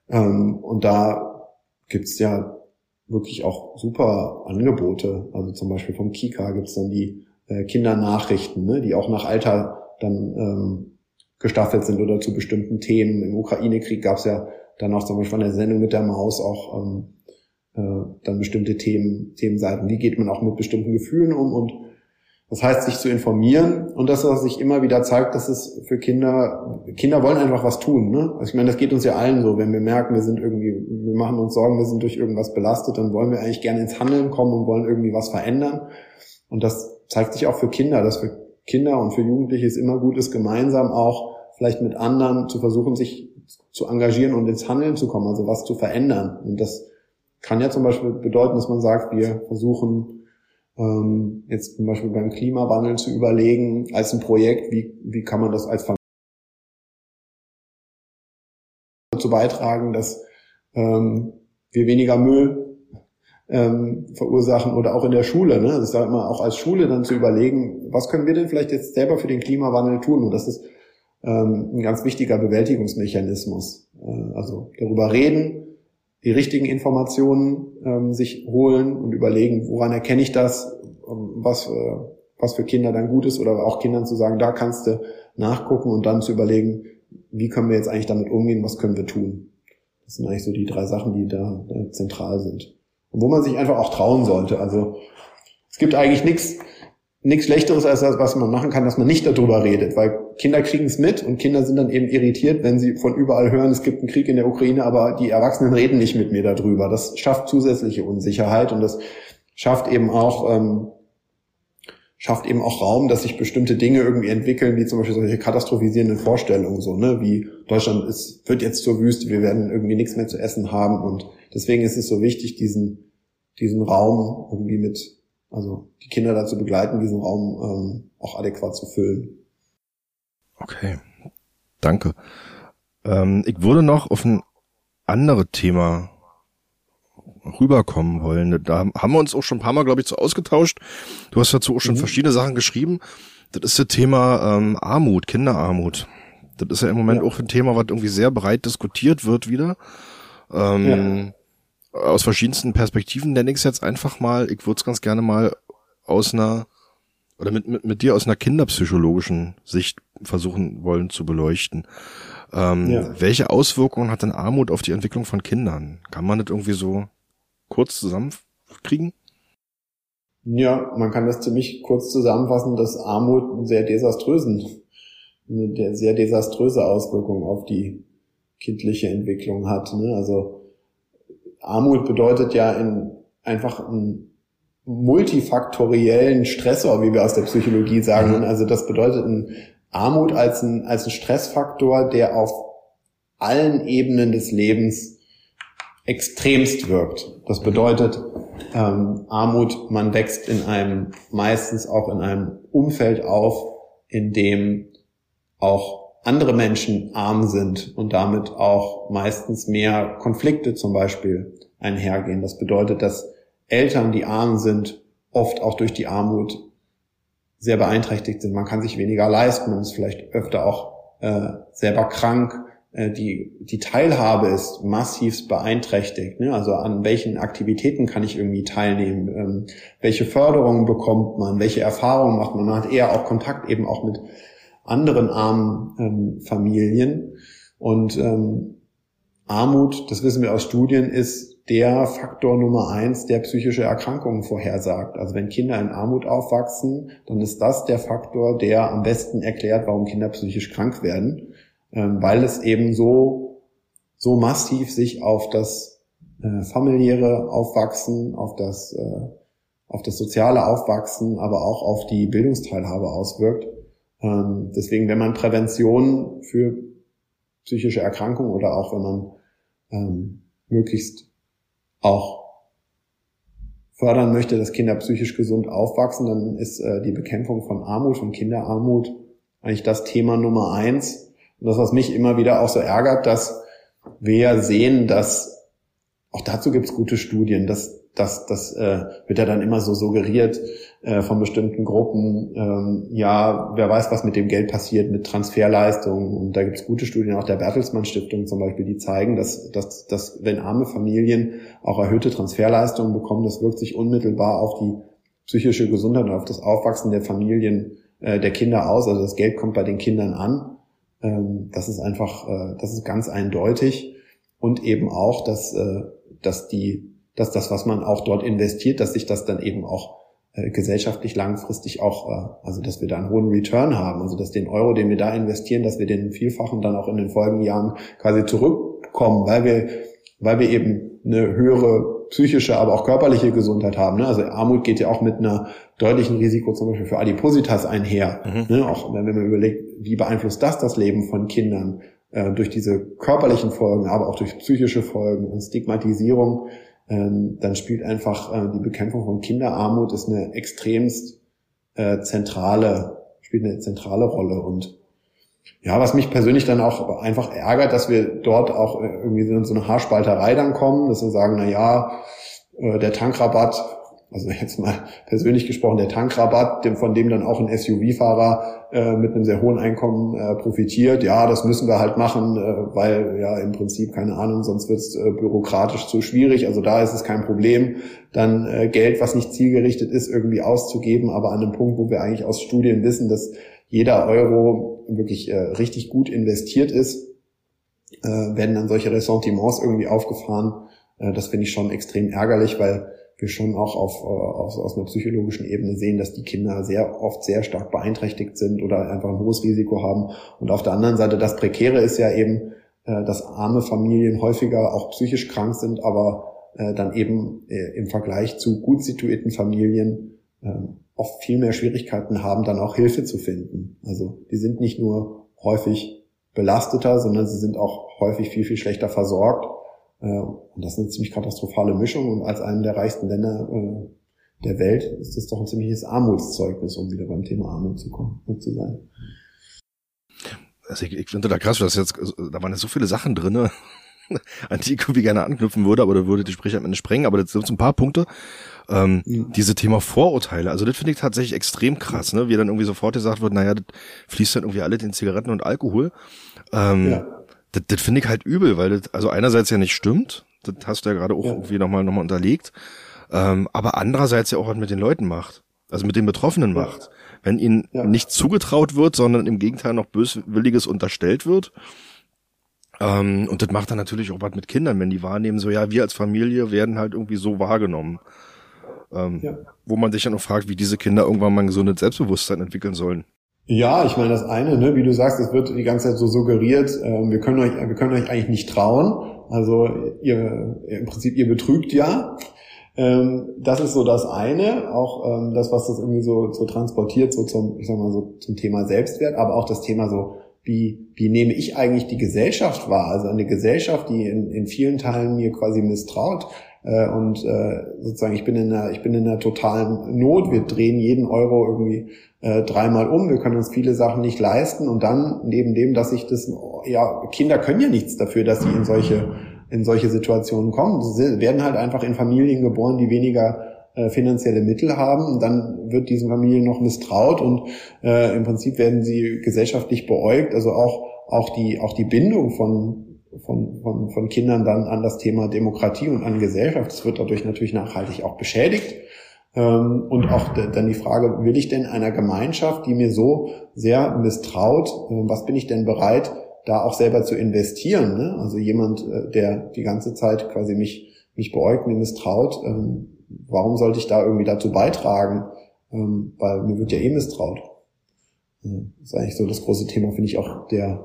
Ähm, und da gibt's ja wirklich auch super Angebote. Also zum Beispiel vom Kika gibt's dann die äh, Kindernachrichten, ne, die auch nach Alter dann ähm, gestaffelt sind oder zu bestimmten Themen. Im Ukraine-Krieg gab's ja dann auch zum Beispiel von der Sendung mit der Maus auch ähm, äh, dann bestimmte Themen, Themenseiten. Wie geht man auch mit bestimmten Gefühlen um und das heißt, sich zu informieren und das, was sich immer wieder zeigt, dass es für Kinder, Kinder wollen einfach was tun. Ne? Also ich meine, das geht uns ja allen so, wenn wir merken, wir sind irgendwie, wir machen uns Sorgen, wir sind durch irgendwas belastet, dann wollen wir eigentlich gerne ins Handeln kommen und wollen irgendwie was verändern. Und das zeigt sich auch für Kinder, dass für Kinder und für Jugendliche es immer gut ist, gemeinsam auch vielleicht mit anderen zu versuchen, sich zu engagieren und ins Handeln zu kommen, also was zu verändern. Und das kann ja zum Beispiel bedeuten, dass man sagt, wir versuchen ähm, jetzt zum Beispiel beim Klimawandel zu überlegen, als ein Projekt, wie, wie kann man das als dazu beitragen, dass ähm, wir weniger Müll ähm, verursachen oder auch in der Schule. Ne? Das ist da immer auch als Schule dann zu überlegen, was können wir denn vielleicht jetzt selber für den Klimawandel tun? Und das ist ähm, ein ganz wichtiger Bewältigungsmechanismus. Äh, also darüber reden, die richtigen Informationen ähm, sich holen und überlegen, woran erkenne ich das, ähm, was, äh, was für Kinder dann gut ist oder auch Kindern zu sagen, da kannst du nachgucken und dann zu überlegen, wie können wir jetzt eigentlich damit umgehen, was können wir tun. Das sind eigentlich so die drei Sachen, die da, da zentral sind. Und wo man sich einfach auch trauen sollte. Also es gibt eigentlich nichts nichts Schlechteres als das, was man machen kann, dass man nicht darüber redet, weil Kinder kriegen es mit und Kinder sind dann eben irritiert, wenn sie von überall hören, es gibt einen Krieg in der Ukraine, aber die Erwachsenen reden nicht mit mir darüber. Das schafft zusätzliche Unsicherheit und das schafft eben auch ähm, schafft eben auch Raum, dass sich bestimmte Dinge irgendwie entwickeln, wie zum Beispiel solche katastrophisierenden Vorstellungen, so, ne, wie Deutschland ist, wird jetzt zur Wüste, wir werden irgendwie nichts mehr zu essen haben und deswegen ist es so wichtig, diesen, diesen Raum irgendwie mit, also die Kinder dazu begleiten, diesen Raum ähm, auch adäquat zu füllen. Okay, danke. Ähm, ich würde noch auf ein anderes Thema rüberkommen wollen. Da haben wir uns auch schon ein paar Mal, glaube ich, so ausgetauscht. Du hast dazu auch schon mhm. verschiedene Sachen geschrieben. Das ist das Thema ähm, Armut, Kinderarmut. Das ist ja im Moment ja. auch ein Thema, was irgendwie sehr breit diskutiert wird wieder. Ähm, ja. Aus verschiedensten Perspektiven nenne ich es jetzt einfach mal. Ich würde es ganz gerne mal aus einer oder mit, mit, mit dir aus einer kinderpsychologischen Sicht versuchen wollen zu beleuchten. Ähm, ja. Welche Auswirkungen hat denn Armut auf die Entwicklung von Kindern? Kann man das irgendwie so kurz zusammenkriegen? Ja, man kann das ziemlich kurz zusammenfassen, dass Armut einen sehr desaströsen, eine sehr desaströse Auswirkung auf die kindliche Entwicklung hat. Ne? Also Armut bedeutet ja in einfach einen multifaktoriellen Stressor, wie wir aus der Psychologie sagen. Mhm. Also das bedeutet ein Armut als ein, als ein Stressfaktor, der auf allen Ebenen des Lebens extremst wirkt. Das bedeutet, ähm, Armut, man wächst in einem, meistens auch in einem Umfeld auf, in dem auch andere Menschen arm sind und damit auch meistens mehr Konflikte zum Beispiel einhergehen. Das bedeutet, dass Eltern, die arm sind, oft auch durch die Armut sehr beeinträchtigt sind. Man kann sich weniger leisten, man ist vielleicht öfter auch äh, selber krank äh, die, die Teilhabe ist massiv beeinträchtigt. Ne? Also an welchen Aktivitäten kann ich irgendwie teilnehmen? Ähm, welche Förderungen bekommt man? Welche Erfahrungen macht man? Man hat eher auch Kontakt eben auch mit anderen armen ähm, Familien. Und ähm, Armut, das wissen wir aus Studien, ist der Faktor Nummer eins, der psychische Erkrankungen vorhersagt. Also wenn Kinder in Armut aufwachsen, dann ist das der Faktor, der am besten erklärt, warum Kinder psychisch krank werden. Ähm, weil es eben so, so massiv sich auf das äh, familiäre Aufwachsen, auf das, äh, auf das soziale Aufwachsen, aber auch auf die Bildungsteilhabe auswirkt. Ähm, deswegen, wenn man Prävention für psychische Erkrankungen oder auch wenn man ähm, möglichst auch fördern möchte, dass Kinder psychisch gesund aufwachsen, dann ist äh, die Bekämpfung von Armut, von Kinderarmut eigentlich das Thema Nummer eins, und das, was mich immer wieder auch so ärgert, dass wir sehen, dass auch dazu gibt es gute Studien, dass das, das äh, wird ja dann immer so suggeriert äh, von bestimmten Gruppen, ähm, ja, wer weiß, was mit dem Geld passiert, mit Transferleistungen. Und da gibt es gute Studien, auch der Bertelsmann Stiftung zum Beispiel, die zeigen, dass, dass, dass wenn arme Familien auch erhöhte Transferleistungen bekommen, das wirkt sich unmittelbar auf die psychische Gesundheit und auf das Aufwachsen der Familien, äh, der Kinder aus. Also das Geld kommt bei den Kindern an. Ähm, das ist einfach, äh, das ist ganz eindeutig und eben auch, dass, äh, dass die, dass das, was man auch dort investiert, dass sich das dann eben auch äh, gesellschaftlich langfristig auch, also dass wir da einen hohen Return haben, also dass den Euro, den wir da investieren, dass wir den Vielfachen dann auch in den folgenden Jahren quasi zurückkommen, weil wir, weil wir eben eine höhere psychische, aber auch körperliche Gesundheit haben. Ne? Also Armut geht ja auch mit einer deutlichen Risiko zum Beispiel für Adipositas einher. Mhm. Ne? Auch wenn man überlegt, wie beeinflusst das das Leben von Kindern äh, durch diese körperlichen Folgen, aber auch durch psychische Folgen und Stigmatisierung, ähm, dann spielt einfach äh, die Bekämpfung von Kinderarmut ist eine extremst äh, zentrale, spielt eine zentrale Rolle. Und ja, was mich persönlich dann auch einfach ärgert, dass wir dort auch irgendwie in so eine Haarspalterei dann kommen, dass wir sagen, na ja, äh, der Tankrabatt, also jetzt mal persönlich gesprochen, der Tankrabatt, von dem dann auch ein SUV-Fahrer äh, mit einem sehr hohen Einkommen äh, profitiert, ja, das müssen wir halt machen, weil ja im Prinzip, keine Ahnung, sonst wird es bürokratisch zu schwierig. Also da ist es kein Problem, dann Geld, was nicht zielgerichtet ist, irgendwie auszugeben, aber an einem Punkt, wo wir eigentlich aus Studien wissen, dass jeder Euro wirklich äh, richtig gut investiert ist, äh, werden dann solche Ressentiments irgendwie aufgefahren. Äh, das finde ich schon extrem ärgerlich, weil wir schon auch auf, äh, auf, aus einer psychologischen Ebene sehen, dass die Kinder sehr oft sehr stark beeinträchtigt sind oder einfach ein hohes Risiko haben. Und auf der anderen Seite, das Prekäre ist ja eben, äh, dass arme Familien häufiger auch psychisch krank sind, aber äh, dann eben im Vergleich zu gut situierten Familien äh, oft viel mehr Schwierigkeiten haben, dann auch Hilfe zu finden. Also die sind nicht nur häufig belasteter, sondern sie sind auch häufig viel, viel schlechter versorgt und das ist eine ziemlich katastrophale Mischung. Und als einem der reichsten Länder äh, der Welt ist das doch ein ziemliches Armutszeugnis, um wieder beim Thema Armut zu, kommen, zu sein. Also ich, ich finde da krass, dass jetzt, da waren ja so viele Sachen drinne, an die ich irgendwie gerne anknüpfen würde, aber da würde die Gespräche am Ende sprengen. Aber das sind so ein paar Punkte. Ähm, mhm. Diese Thema Vorurteile, also das finde ich tatsächlich extrem krass, ne? Wie dann irgendwie sofort gesagt wird, naja, das fließt dann irgendwie alles in Zigaretten und Alkohol. Ähm, ja das, das finde ich halt übel, weil das also einerseits ja nicht stimmt, das hast du ja gerade auch ja. irgendwie nochmal noch mal unterlegt, ähm, aber andererseits ja auch was mit den Leuten macht, also mit den Betroffenen ja. macht. Wenn ihnen ja. nicht zugetraut wird, sondern im Gegenteil noch Böswilliges unterstellt wird, ähm, und das macht dann natürlich auch was mit Kindern, wenn die wahrnehmen, so ja, wir als Familie werden halt irgendwie so wahrgenommen. Ähm, ja. Wo man sich dann auch fragt, wie diese Kinder irgendwann mal ein gesundes Selbstbewusstsein entwickeln sollen. Ja, ich meine, das eine, ne, wie du sagst, es wird die ganze Zeit so suggeriert, äh, wir können euch, wir können euch eigentlich nicht trauen. Also ihr, im Prinzip, ihr betrügt ja. Ähm, das ist so das eine, auch ähm, das, was das irgendwie so, so transportiert, so zum, ich sag mal so zum Thema Selbstwert, aber auch das Thema so, wie, wie nehme ich eigentlich die Gesellschaft wahr? Also eine Gesellschaft, die in, in vielen Teilen mir quasi misstraut, äh, und äh, sozusagen ich bin in einer ich bin in einer totalen Not. Wir drehen jeden Euro irgendwie äh, dreimal um. Wir können uns viele Sachen nicht leisten und dann neben dem, dass ich das ja Kinder können ja nichts dafür, dass sie in solche in solche Situationen kommen. Sie werden halt einfach in Familien geboren, die weniger äh, finanzielle Mittel haben. Und dann wird diesen Familien noch misstraut und äh, im Prinzip werden sie gesellschaftlich beäugt. Also auch auch die auch die Bindung von von, von, von Kindern dann an das Thema Demokratie und an Gesellschaft. Das wird dadurch natürlich nachhaltig auch beschädigt. Ähm, und auch dann die Frage, will ich denn einer Gemeinschaft, die mir so sehr misstraut, äh, was bin ich denn bereit, da auch selber zu investieren? Ne? Also jemand, äh, der die ganze Zeit quasi mich, mich beäugt, mir misstraut, ähm, warum sollte ich da irgendwie dazu beitragen? Ähm, weil mir wird ja eh misstraut. Das ist eigentlich so das große Thema, finde ich, auch der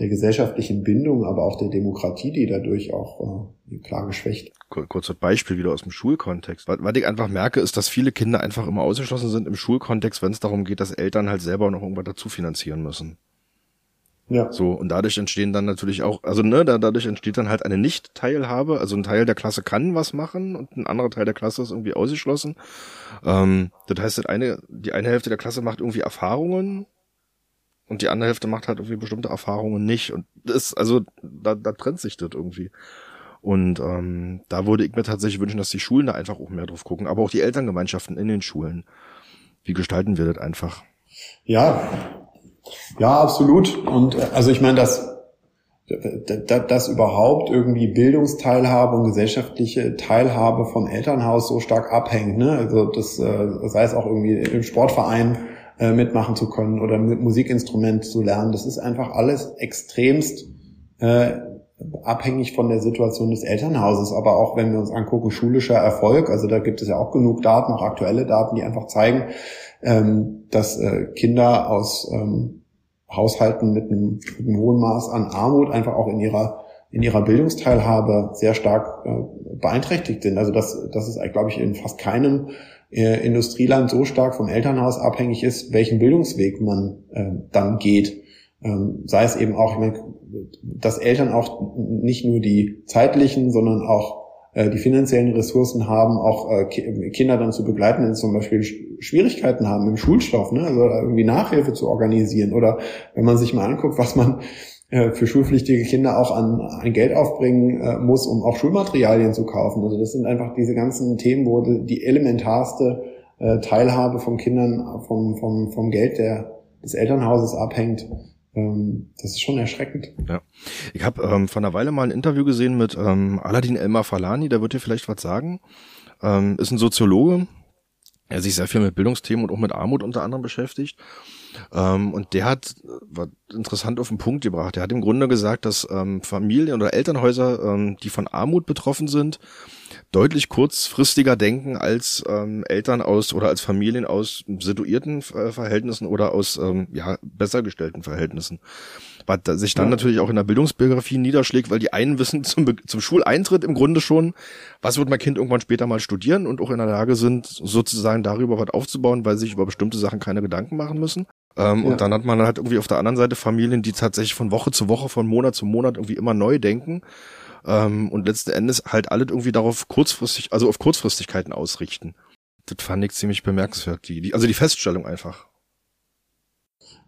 der gesellschaftlichen Bindung, aber auch der Demokratie, die dadurch auch äh, klar geschwächt. Kurzes Beispiel wieder aus dem Schulkontext. Was, was ich einfach merke, ist, dass viele Kinder einfach immer ausgeschlossen sind im Schulkontext, wenn es darum geht, dass Eltern halt selber noch irgendwas dazu finanzieren müssen. Ja. So, und dadurch entstehen dann natürlich auch, also ne, da, dadurch entsteht dann halt eine Nicht-Teilhabe. Also ein Teil der Klasse kann was machen und ein anderer Teil der Klasse ist irgendwie ausgeschlossen. Ähm, das heißt, das eine, die eine Hälfte der Klasse macht irgendwie Erfahrungen und die andere Hälfte macht halt irgendwie bestimmte Erfahrungen nicht. Und das, also, da, da trennt sich das irgendwie. Und ähm, da würde ich mir tatsächlich wünschen, dass die Schulen da einfach auch mehr drauf gucken, aber auch die Elterngemeinschaften in den Schulen. Wie gestalten wir das einfach? Ja, ja, absolut. Und äh, also ich meine, dass dass überhaupt irgendwie Bildungsteilhabe und gesellschaftliche Teilhabe vom Elternhaus so stark abhängt. Ne? Also das äh, sei es auch irgendwie im Sportverein äh, mitmachen zu können oder mit Musikinstrument zu lernen. Das ist einfach alles extremst äh, abhängig von der Situation des Elternhauses. Aber auch wenn wir uns angucken, schulischer Erfolg, also da gibt es ja auch genug Daten, auch aktuelle Daten, die einfach zeigen, ähm, dass äh, Kinder aus ähm, Haushalten mit einem, mit einem hohen Maß an Armut einfach auch in ihrer in ihrer Bildungsteilhabe sehr stark äh, beeinträchtigt sind. Also das, das ist, glaube ich, in fast keinem äh, Industrieland so stark vom Elternhaus abhängig ist, welchen Bildungsweg man äh, dann geht. Ähm, sei es eben auch, ich meine, dass Eltern auch nicht nur die zeitlichen, sondern auch äh, die finanziellen Ressourcen haben, auch äh, Kinder dann zu begleiten, wenn sie zum Beispiel Schwierigkeiten haben im Schulstoff, ne? also irgendwie Nachhilfe zu organisieren. Oder wenn man sich mal anguckt, was man für schulpflichtige Kinder auch an, an Geld aufbringen äh, muss, um auch Schulmaterialien zu kaufen. Also das sind einfach diese ganzen Themen, wo die elementarste äh, Teilhabe von Kindern vom, vom, vom Geld der, des Elternhauses abhängt. Ähm, das ist schon erschreckend. Ja. Ich habe ähm, vor einer Weile mal ein Interview gesehen mit ähm, Aladin Elmar Falani, der wird dir vielleicht was sagen. Ähm, ist ein Soziologe, der sich sehr viel mit Bildungsthemen und auch mit Armut unter anderem beschäftigt. Ähm, und der hat, war interessant auf den Punkt gebracht, der hat im Grunde gesagt, dass ähm, Familien oder Elternhäuser, ähm, die von Armut betroffen sind, deutlich kurzfristiger denken als ähm, Eltern aus oder als Familien aus situierten äh, Verhältnissen oder aus ähm, ja besser gestellten Verhältnissen. Was sich dann ja. natürlich auch in der Bildungsbiografie niederschlägt, weil die einen wissen zum, zum Schuleintritt im Grunde schon, was wird mein Kind irgendwann später mal studieren und auch in der Lage sind, sozusagen darüber was aufzubauen, weil sie sich über bestimmte Sachen keine Gedanken machen müssen. Ähm, ja. Und dann hat man halt irgendwie auf der anderen Seite Familien, die tatsächlich von Woche zu Woche, von Monat zu Monat irgendwie immer neu denken ähm, und letzten Endes halt alle irgendwie darauf kurzfristig, also auf Kurzfristigkeiten ausrichten. Das fand ich ziemlich bemerkenswert, die, die also die Feststellung einfach.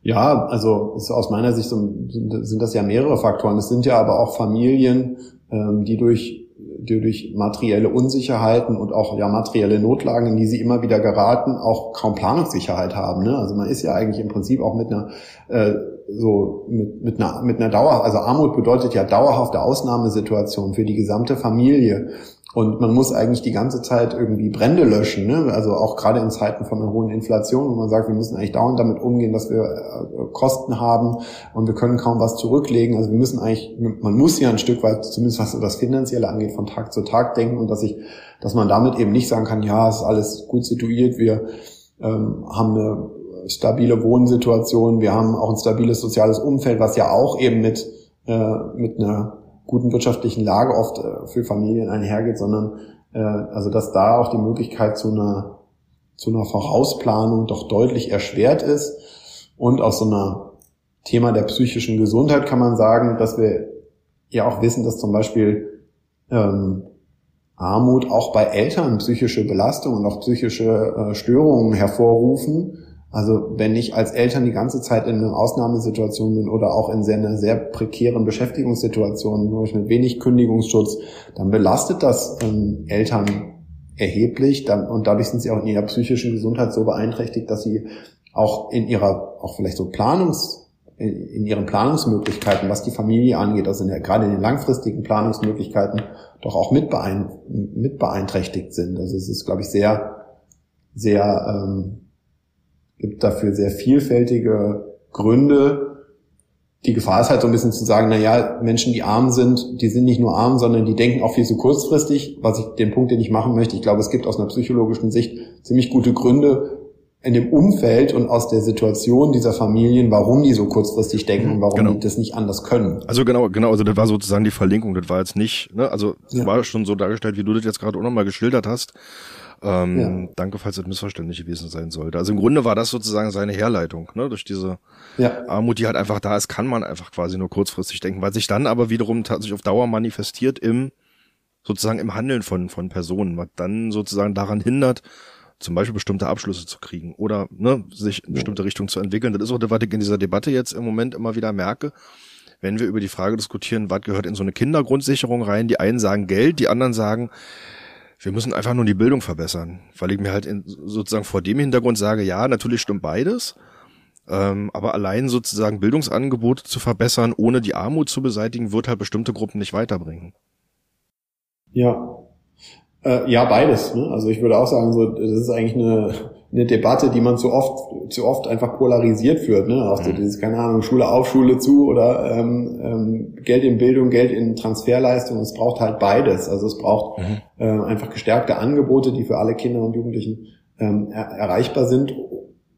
Ja, also aus meiner Sicht sind das ja mehrere Faktoren. Es sind ja aber auch Familien, ähm, die durch die durch materielle Unsicherheiten und auch ja materielle Notlagen, in die sie immer wieder geraten, auch kaum Planungssicherheit haben. Ne? Also man ist ja eigentlich im Prinzip auch mit einer äh, so mit, mit einer mit einer Dauer, also Armut bedeutet ja dauerhafte Ausnahmesituation für die gesamte Familie. Und man muss eigentlich die ganze Zeit irgendwie Brände löschen, ne? also auch gerade in Zeiten von einer hohen Inflation, wo man sagt, wir müssen eigentlich dauernd damit umgehen, dass wir äh, Kosten haben und wir können kaum was zurücklegen. Also wir müssen eigentlich, man muss ja ein Stück weit, zumindest was das Finanzielle angeht, von Tag zu Tag denken und dass ich, dass man damit eben nicht sagen kann, ja, es ist alles gut situiert, wir ähm, haben eine stabile Wohnsituation, wir haben auch ein stabiles soziales Umfeld, was ja auch eben mit, äh, mit einer guten wirtschaftlichen Lage oft äh, für Familien einhergeht, sondern äh, also dass da auch die Möglichkeit zu einer zu einer Vorausplanung doch deutlich erschwert ist. Und aus so einer Thema der psychischen Gesundheit kann man sagen, dass wir ja auch wissen, dass zum Beispiel ähm, Armut auch bei Eltern psychische Belastung und auch psychische äh, Störungen hervorrufen also wenn ich als Eltern die ganze Zeit in einer Ausnahmesituation bin oder auch in sehr, einer sehr prekären Beschäftigungssituation, wo ich mit wenig Kündigungsschutz, dann belastet das ähm, Eltern erheblich dann, und dadurch sind sie auch in ihrer psychischen Gesundheit so beeinträchtigt, dass sie auch in ihrer, auch vielleicht so Planungs, in ihren Planungsmöglichkeiten, was die Familie angeht, also in der, gerade in den langfristigen Planungsmöglichkeiten, doch auch mit, beein, mit beeinträchtigt sind. Also es ist, glaube ich, sehr, sehr ähm, gibt dafür sehr vielfältige Gründe. Die Gefahr ist halt so ein bisschen zu sagen, na ja, Menschen, die arm sind, die sind nicht nur arm, sondern die denken auch viel zu kurzfristig. Was ich, den Punkt, den ich machen möchte, ich glaube, es gibt aus einer psychologischen Sicht ziemlich gute Gründe, in dem Umfeld und aus der Situation dieser Familien, warum die so kurzfristig denken und warum genau. die das nicht anders können. Also genau, genau, also das war sozusagen die Verlinkung, das war jetzt nicht, ne, also es ja. war schon so dargestellt, wie du das jetzt gerade auch nochmal geschildert hast. Ähm, ja. Danke, falls das missverständlich gewesen sein sollte. Also im Grunde war das sozusagen seine Herleitung, ne? durch diese ja. Armut, die halt einfach da ist, kann man einfach quasi nur kurzfristig denken, weil sich dann aber wiederum tatsächlich auf Dauer manifestiert im sozusagen im Handeln von von Personen, was dann sozusagen daran hindert, zum Beispiel bestimmte Abschlüsse zu kriegen oder ne, sich in bestimmte Richtung zu entwickeln. Das ist auch was ich in dieser Debatte jetzt im Moment immer wieder merke. Wenn wir über die Frage diskutieren, was gehört in so eine Kindergrundsicherung rein, die einen sagen Geld, die anderen sagen, wir müssen einfach nur die Bildung verbessern, weil ich mir halt in, sozusagen vor dem Hintergrund sage, ja, natürlich stimmt beides, ähm, aber allein sozusagen Bildungsangebote zu verbessern, ohne die Armut zu beseitigen, wird halt bestimmte Gruppen nicht weiterbringen. Ja, äh, ja, beides. Ne? Also ich würde auch sagen, so das ist eigentlich eine eine Debatte, die man zu oft, zu oft einfach polarisiert führt. Ne? Auch so mhm. dieses, keine Ahnung, Schule auf, Schule zu oder ähm, ähm, Geld in Bildung, Geld in Transferleistung. Es braucht halt beides. Also es braucht mhm. äh, einfach gestärkte Angebote, die für alle Kinder und Jugendlichen ähm, er erreichbar sind,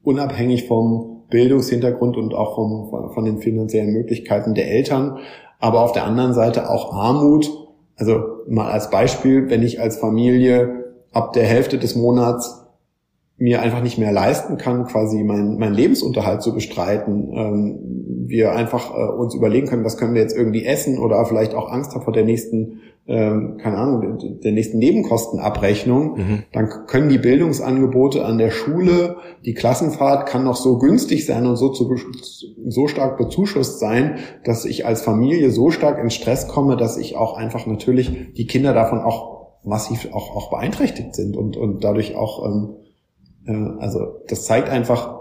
unabhängig vom Bildungshintergrund und auch vom, von, von den finanziellen Möglichkeiten der Eltern. Aber auf der anderen Seite auch Armut. Also mal als Beispiel, wenn ich als Familie ab der Hälfte des Monats mir einfach nicht mehr leisten kann, quasi meinen mein Lebensunterhalt zu bestreiten. Ähm, wir einfach äh, uns überlegen können, was können wir jetzt irgendwie essen oder vielleicht auch Angst haben vor der nächsten, ähm, keine Ahnung, der nächsten Nebenkostenabrechnung, mhm. dann können die Bildungsangebote an der Schule, die Klassenfahrt kann noch so günstig sein und so, zu, so stark bezuschusst sein, dass ich als Familie so stark in Stress komme, dass ich auch einfach natürlich die Kinder davon auch massiv auch, auch beeinträchtigt sind und, und dadurch auch ähm, äh, also das zeigt einfach,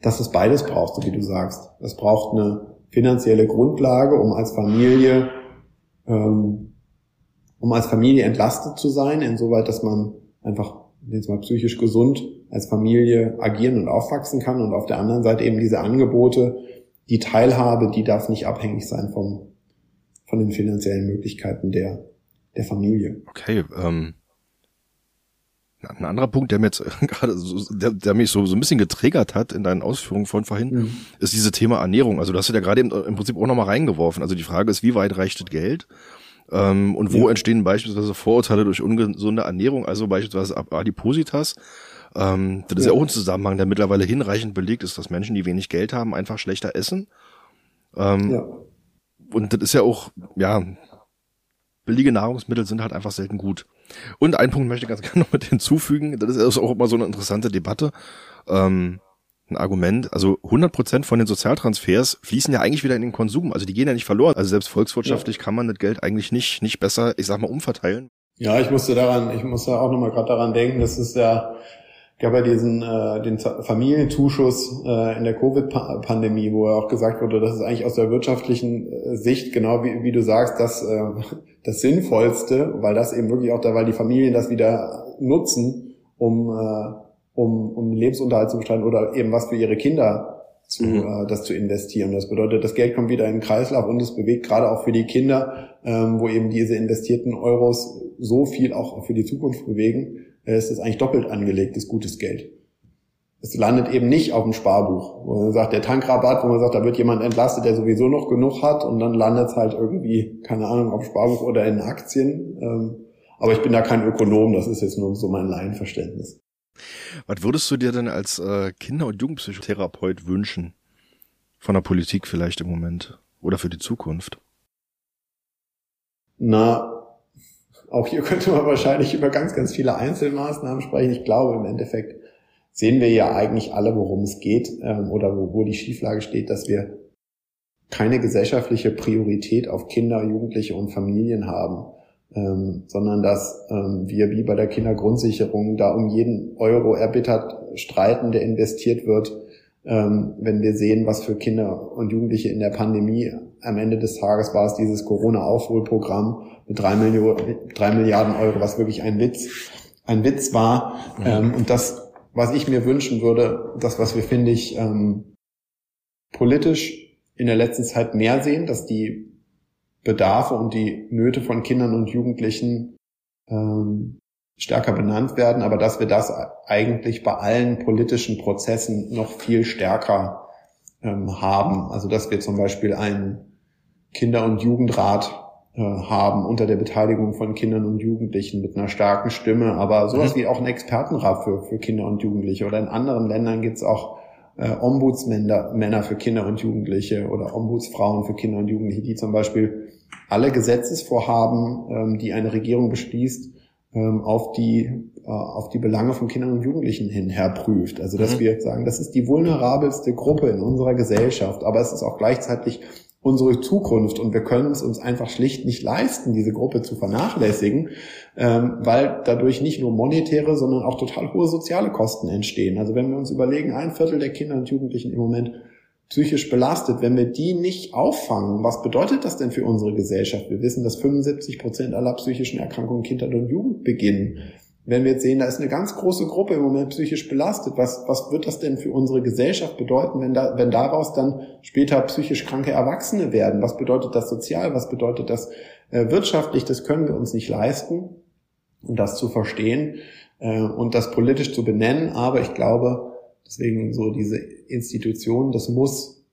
dass es beides braucht, so wie du sagst. Es braucht eine finanzielle Grundlage, um als Familie, ähm, um als Familie entlastet zu sein, insoweit, dass man einfach jetzt mal psychisch gesund als Familie agieren und aufwachsen kann und auf der anderen Seite eben diese Angebote, die Teilhabe, die darf nicht abhängig sein vom, von den finanziellen Möglichkeiten der, der Familie. Okay, ähm, ein anderer Punkt, der mir jetzt gerade so, der, der mich so, so ein bisschen getriggert hat in deinen Ausführungen von vorhin, mhm. ist dieses Thema Ernährung. Also du hast ja gerade im, im Prinzip auch nochmal reingeworfen. Also die Frage ist, wie weit reicht das Geld? Ähm, und wo ja. entstehen beispielsweise Vorurteile durch ungesunde Ernährung, also beispielsweise Adipositas. Ähm, das ist ja. ja auch ein Zusammenhang, der mittlerweile hinreichend belegt ist, dass Menschen, die wenig Geld haben, einfach schlechter essen. Ähm, ja. Und das ist ja auch, ja, billige Nahrungsmittel sind halt einfach selten gut. Und einen Punkt möchte ich ganz gerne noch mit hinzufügen, das ist auch immer so eine interessante Debatte. Ähm, ein Argument. Also 100 Prozent von den Sozialtransfers fließen ja eigentlich wieder in den Konsum. Also die gehen ja nicht verloren. Also selbst volkswirtschaftlich ja. kann man das Geld eigentlich nicht, nicht besser, ich sag mal, umverteilen. Ja, ich musste daran, ich musste auch nochmal gerade daran denken, das ist ja, gab ja diesen äh, den Familienzuschuss äh, in der Covid-Pandemie, wo ja auch gesagt wurde, das ist eigentlich aus der wirtschaftlichen äh, Sicht, genau wie, wie du sagst, das, äh, das Sinnvollste, weil das eben wirklich auch da, weil die Familien das wieder nutzen, um äh, um, um den Lebensunterhalt zu bestreiten oder eben was für ihre Kinder zu, mhm. äh, das zu investieren. Das bedeutet, das Geld kommt wieder in den Kreislauf und es bewegt gerade auch für die Kinder, ähm, wo eben diese investierten Euros so viel auch für die Zukunft bewegen, äh, ist das eigentlich doppelt angelegtes gutes Geld. Es landet eben nicht auf dem Sparbuch, wo man sagt, der Tankrabatt, wo man sagt, da wird jemand entlastet, der sowieso noch genug hat und dann landet es halt irgendwie, keine Ahnung, auf dem Sparbuch oder in Aktien. Ähm, aber ich bin da kein Ökonom, das ist jetzt nur so mein Laienverständnis. Was würdest du dir denn als äh, Kinder- und Jugendpsychotherapeut wünschen? Von der Politik vielleicht im Moment oder für die Zukunft? Na, auch hier könnte man wahrscheinlich über ganz, ganz viele Einzelmaßnahmen sprechen. Ich glaube, im Endeffekt sehen wir ja eigentlich alle, worum es geht ähm, oder wo, wo die Schieflage steht, dass wir keine gesellschaftliche Priorität auf Kinder, Jugendliche und Familien haben ähm, sondern dass ähm, wir wie bei der Kindergrundsicherung da um jeden Euro erbittert streiten, der investiert wird, ähm, wenn wir sehen, was für Kinder und Jugendliche in der Pandemie am Ende des Tages war es dieses Corona-Aufholprogramm mit drei, Millionen, drei Milliarden Euro, was wirklich ein Witz, ein Witz war. Mhm. Ähm, und das, was ich mir wünschen würde, das, was wir, finde ich, ähm, politisch in der letzten Zeit mehr sehen, dass die Bedarfe und die Nöte von Kindern und Jugendlichen ähm, stärker benannt werden, aber dass wir das eigentlich bei allen politischen Prozessen noch viel stärker ähm, haben. Also dass wir zum Beispiel einen Kinder- und Jugendrat haben unter der Beteiligung von Kindern und Jugendlichen mit einer starken Stimme, aber sowas mhm. wie auch ein Expertenrat für, für Kinder und Jugendliche. Oder in anderen Ländern gibt es auch äh, Ombudsmänner Männer für Kinder und Jugendliche oder Ombudsfrauen für Kinder und Jugendliche, die zum Beispiel alle Gesetzesvorhaben, ähm, die eine Regierung beschließt, ähm, auf die äh, auf die Belange von Kindern und Jugendlichen hin herprüft. Also dass mhm. wir sagen, das ist die vulnerabelste Gruppe in unserer Gesellschaft, aber es ist auch gleichzeitig unsere Zukunft und wir können es uns einfach schlicht nicht leisten, diese Gruppe zu vernachlässigen, ähm, weil dadurch nicht nur monetäre, sondern auch total hohe soziale Kosten entstehen. Also wenn wir uns überlegen, ein Viertel der Kinder und Jugendlichen im Moment psychisch belastet, wenn wir die nicht auffangen, was bedeutet das denn für unsere Gesellschaft? Wir wissen, dass 75 Prozent aller psychischen Erkrankungen Kindheit und Jugend beginnen. Wenn wir jetzt sehen, da ist eine ganz große Gruppe im Moment psychisch belastet, was, was wird das denn für unsere Gesellschaft bedeuten, wenn, da, wenn daraus dann später psychisch kranke Erwachsene werden? Was bedeutet das sozial? Was bedeutet das äh, wirtschaftlich? Das können wir uns nicht leisten. Und das zu verstehen äh, und das politisch zu benennen. Aber ich glaube, Deswegen so diese Institution, das muss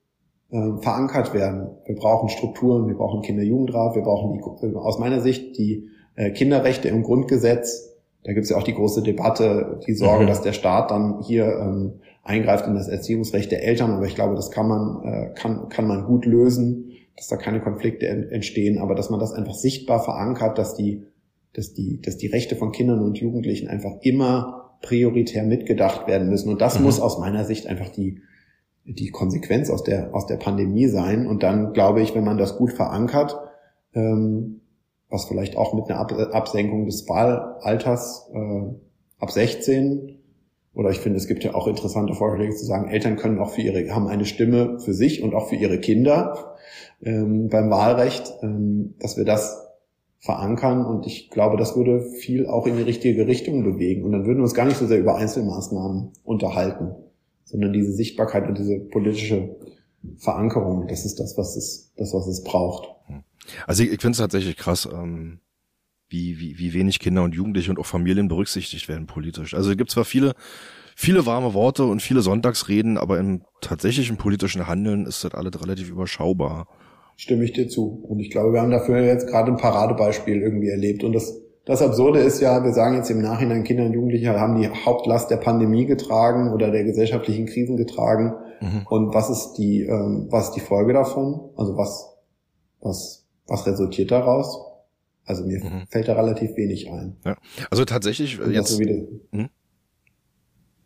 äh, verankert werden. Wir brauchen Strukturen, wir brauchen Kinder-Jugendrat, wir brauchen die, äh, aus meiner Sicht die äh, Kinderrechte im Grundgesetz. Da gibt es ja auch die große Debatte, die Sorge, mhm. dass der Staat dann hier ähm, eingreift in das Erziehungsrecht der Eltern. Aber ich glaube, das kann man, äh, kann, kann man gut lösen, dass da keine Konflikte entstehen, aber dass man das einfach sichtbar verankert, dass die, dass die, dass die Rechte von Kindern und Jugendlichen einfach immer prioritär mitgedacht werden müssen. Und das mhm. muss aus meiner Sicht einfach die, die Konsequenz aus der, aus der Pandemie sein. Und dann glaube ich, wenn man das gut verankert, ähm, was vielleicht auch mit einer Ab Absenkung des Wahlalters äh, ab 16 oder ich finde, es gibt ja auch interessante Vorschläge zu sagen, Eltern können auch für ihre, haben eine Stimme für sich und auch für ihre Kinder ähm, beim Wahlrecht, ähm, dass wir das verankern. Und ich glaube, das würde viel auch in die richtige Richtung bewegen. Und dann würden wir uns gar nicht so sehr über Einzelmaßnahmen unterhalten, sondern diese Sichtbarkeit und diese politische Verankerung, das ist das, was es, das, was es braucht. Also ich, ich finde es tatsächlich krass, ähm, wie, wie, wie wenig Kinder und Jugendliche und auch Familien berücksichtigt werden politisch. Also es gibt zwar viele, viele warme Worte und viele Sonntagsreden, aber im tatsächlichen politischen Handeln ist das alles relativ überschaubar. Stimme ich dir zu. Und ich glaube, wir haben dafür jetzt gerade ein Paradebeispiel irgendwie erlebt. Und das, das Absurde ist ja, wir sagen jetzt im Nachhinein, Kinder und Jugendliche haben die Hauptlast der Pandemie getragen oder der gesellschaftlichen Krisen getragen. Mhm. Und was ist die, ähm, was ist die Folge davon? Also was, was, was resultiert daraus? Also mir mhm. fällt da relativ wenig ein. Ja. Also tatsächlich und jetzt. Wieder, hm?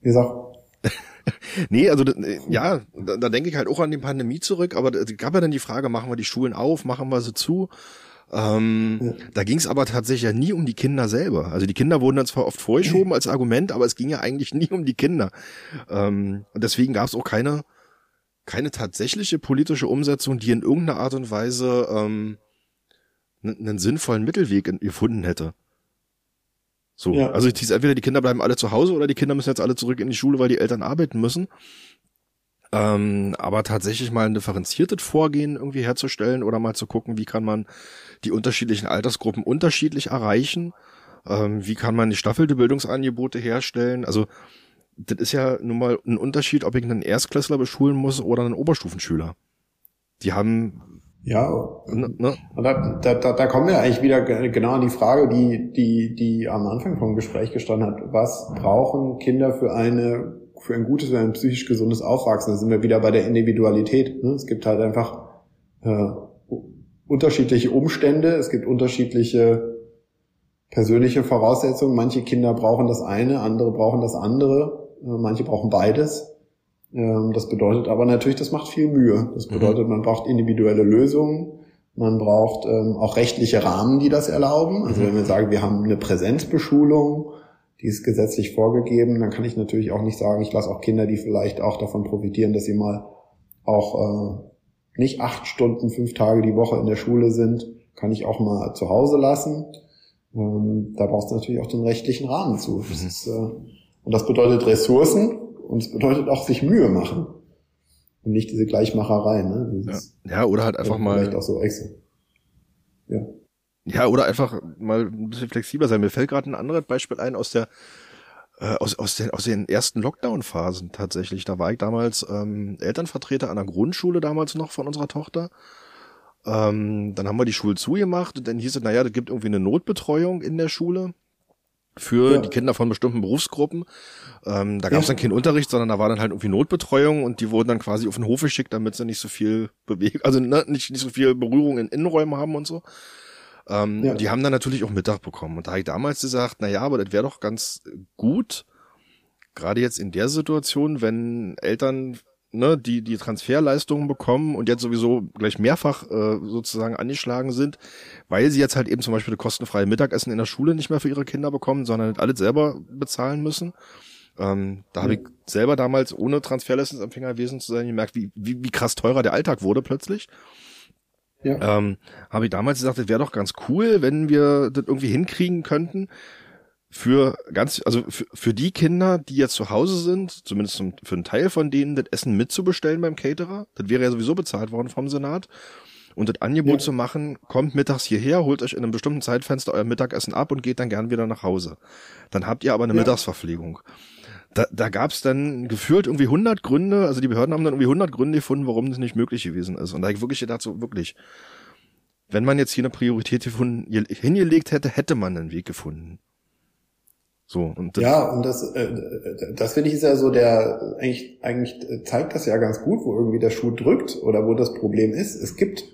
Wie gesagt. nee, also ja, da, da denke ich halt auch an die Pandemie zurück, aber es gab ja dann die Frage, machen wir die Schulen auf, machen wir sie zu? Ähm, ja. Da ging es aber tatsächlich ja nie um die Kinder selber. Also die Kinder wurden dann zwar oft vorgeschoben als Argument, aber es ging ja eigentlich nie um die Kinder. Ähm, deswegen gab es auch keine, keine tatsächliche politische Umsetzung, die in irgendeiner Art und Weise ähm, einen sinnvollen Mittelweg gefunden hätte. So, ja. also es hieß entweder die Kinder bleiben alle zu Hause oder die Kinder müssen jetzt alle zurück in die Schule, weil die Eltern arbeiten müssen. Ähm, aber tatsächlich mal ein differenziertes Vorgehen irgendwie herzustellen oder mal zu gucken, wie kann man die unterschiedlichen Altersgruppen unterschiedlich erreichen, ähm, wie kann man die staffelte Bildungsangebote herstellen. Also das ist ja nun mal ein Unterschied, ob ich einen Erstklässler beschulen muss oder einen Oberstufenschüler. Die haben ja, ne, ne? Da, da, da, kommen wir eigentlich wieder genau an die Frage, die, die, die am Anfang vom Gespräch gestanden hat. Was brauchen Kinder für eine, für ein gutes, für ein psychisch gesundes Aufwachsen? Da sind wir wieder bei der Individualität. Ne? Es gibt halt einfach äh, unterschiedliche Umstände, es gibt unterschiedliche persönliche Voraussetzungen. Manche Kinder brauchen das eine, andere brauchen das andere, äh, manche brauchen beides. Ähm, das bedeutet aber natürlich, das macht viel Mühe. Das mhm. bedeutet, man braucht individuelle Lösungen. Man braucht ähm, auch rechtliche Rahmen, die das erlauben. Also mhm. wenn wir sagen, wir haben eine Präsenzbeschulung, die ist gesetzlich vorgegeben, dann kann ich natürlich auch nicht sagen, ich lasse auch Kinder, die vielleicht auch davon profitieren, dass sie mal auch äh, nicht acht Stunden, fünf Tage die Woche in der Schule sind, kann ich auch mal zu Hause lassen. Ähm, da brauchst du natürlich auch den rechtlichen Rahmen zu. Das mhm. ist, äh, und das bedeutet Ressourcen, und es bedeutet auch sich Mühe machen. Und nicht diese Gleichmacherei, ne? Dieses, ja. ja, oder halt einfach mal. Vielleicht auch so extra. Ja. Ja, oder einfach mal ein bisschen flexibler sein. Mir fällt gerade ein anderes Beispiel ein aus der äh, aus, aus, den, aus den ersten Lockdown-Phasen tatsächlich. Da war ich damals ähm, Elternvertreter an der Grundschule damals noch von unserer Tochter. Ähm, dann haben wir die Schule zugemacht und dann hieß es, naja, da gibt irgendwie eine Notbetreuung in der Schule für ja. die Kinder von bestimmten Berufsgruppen. Ähm, da gab es ja. dann keinen Unterricht, sondern da war dann halt irgendwie Notbetreuung und die wurden dann quasi auf den Hof geschickt, damit sie nicht so viel Bewegung, also ne, nicht, nicht so viel Berührung in Innenräumen haben und so. Ähm, ja. Die haben dann natürlich auch Mittag bekommen. Und da habe ich damals gesagt, na ja, aber das wäre doch ganz gut, gerade jetzt in der Situation, wenn Eltern ne, die die Transferleistungen bekommen und jetzt sowieso gleich mehrfach äh, sozusagen angeschlagen sind, weil sie jetzt halt eben zum Beispiel das kostenfreie Mittagessen in der Schule nicht mehr für ihre Kinder bekommen, sondern alles selber bezahlen müssen. Ähm, da habe ich selber damals ohne Transferleistungsempfänger gewesen zu sein gemerkt, wie, wie, wie krass teurer der Alltag wurde plötzlich. Ja. Ähm, habe ich damals gesagt, das wäre doch ganz cool, wenn wir das irgendwie hinkriegen könnten, für ganz, also für, für die Kinder, die jetzt zu Hause sind, zumindest für einen Teil von denen, das Essen mitzubestellen beim Caterer. Das wäre ja sowieso bezahlt worden vom Senat. Und das Angebot ja. zu machen, kommt mittags hierher, holt euch in einem bestimmten Zeitfenster euer Mittagessen ab und geht dann gern wieder nach Hause. Dann habt ihr aber eine ja. Mittagsverpflegung. Da, da gab es dann gefühlt irgendwie 100 Gründe, also die Behörden haben dann irgendwie 100 Gründe gefunden, warum das nicht möglich gewesen ist. Und da ich wirklich dazu wirklich, wenn man jetzt hier eine Priorität gefunden, hingelegt hätte, hätte man einen Weg gefunden. So, und ja, und das, äh, das finde ich ist ja so der, eigentlich, eigentlich zeigt das ja ganz gut, wo irgendwie der Schuh drückt oder wo das Problem ist. Es gibt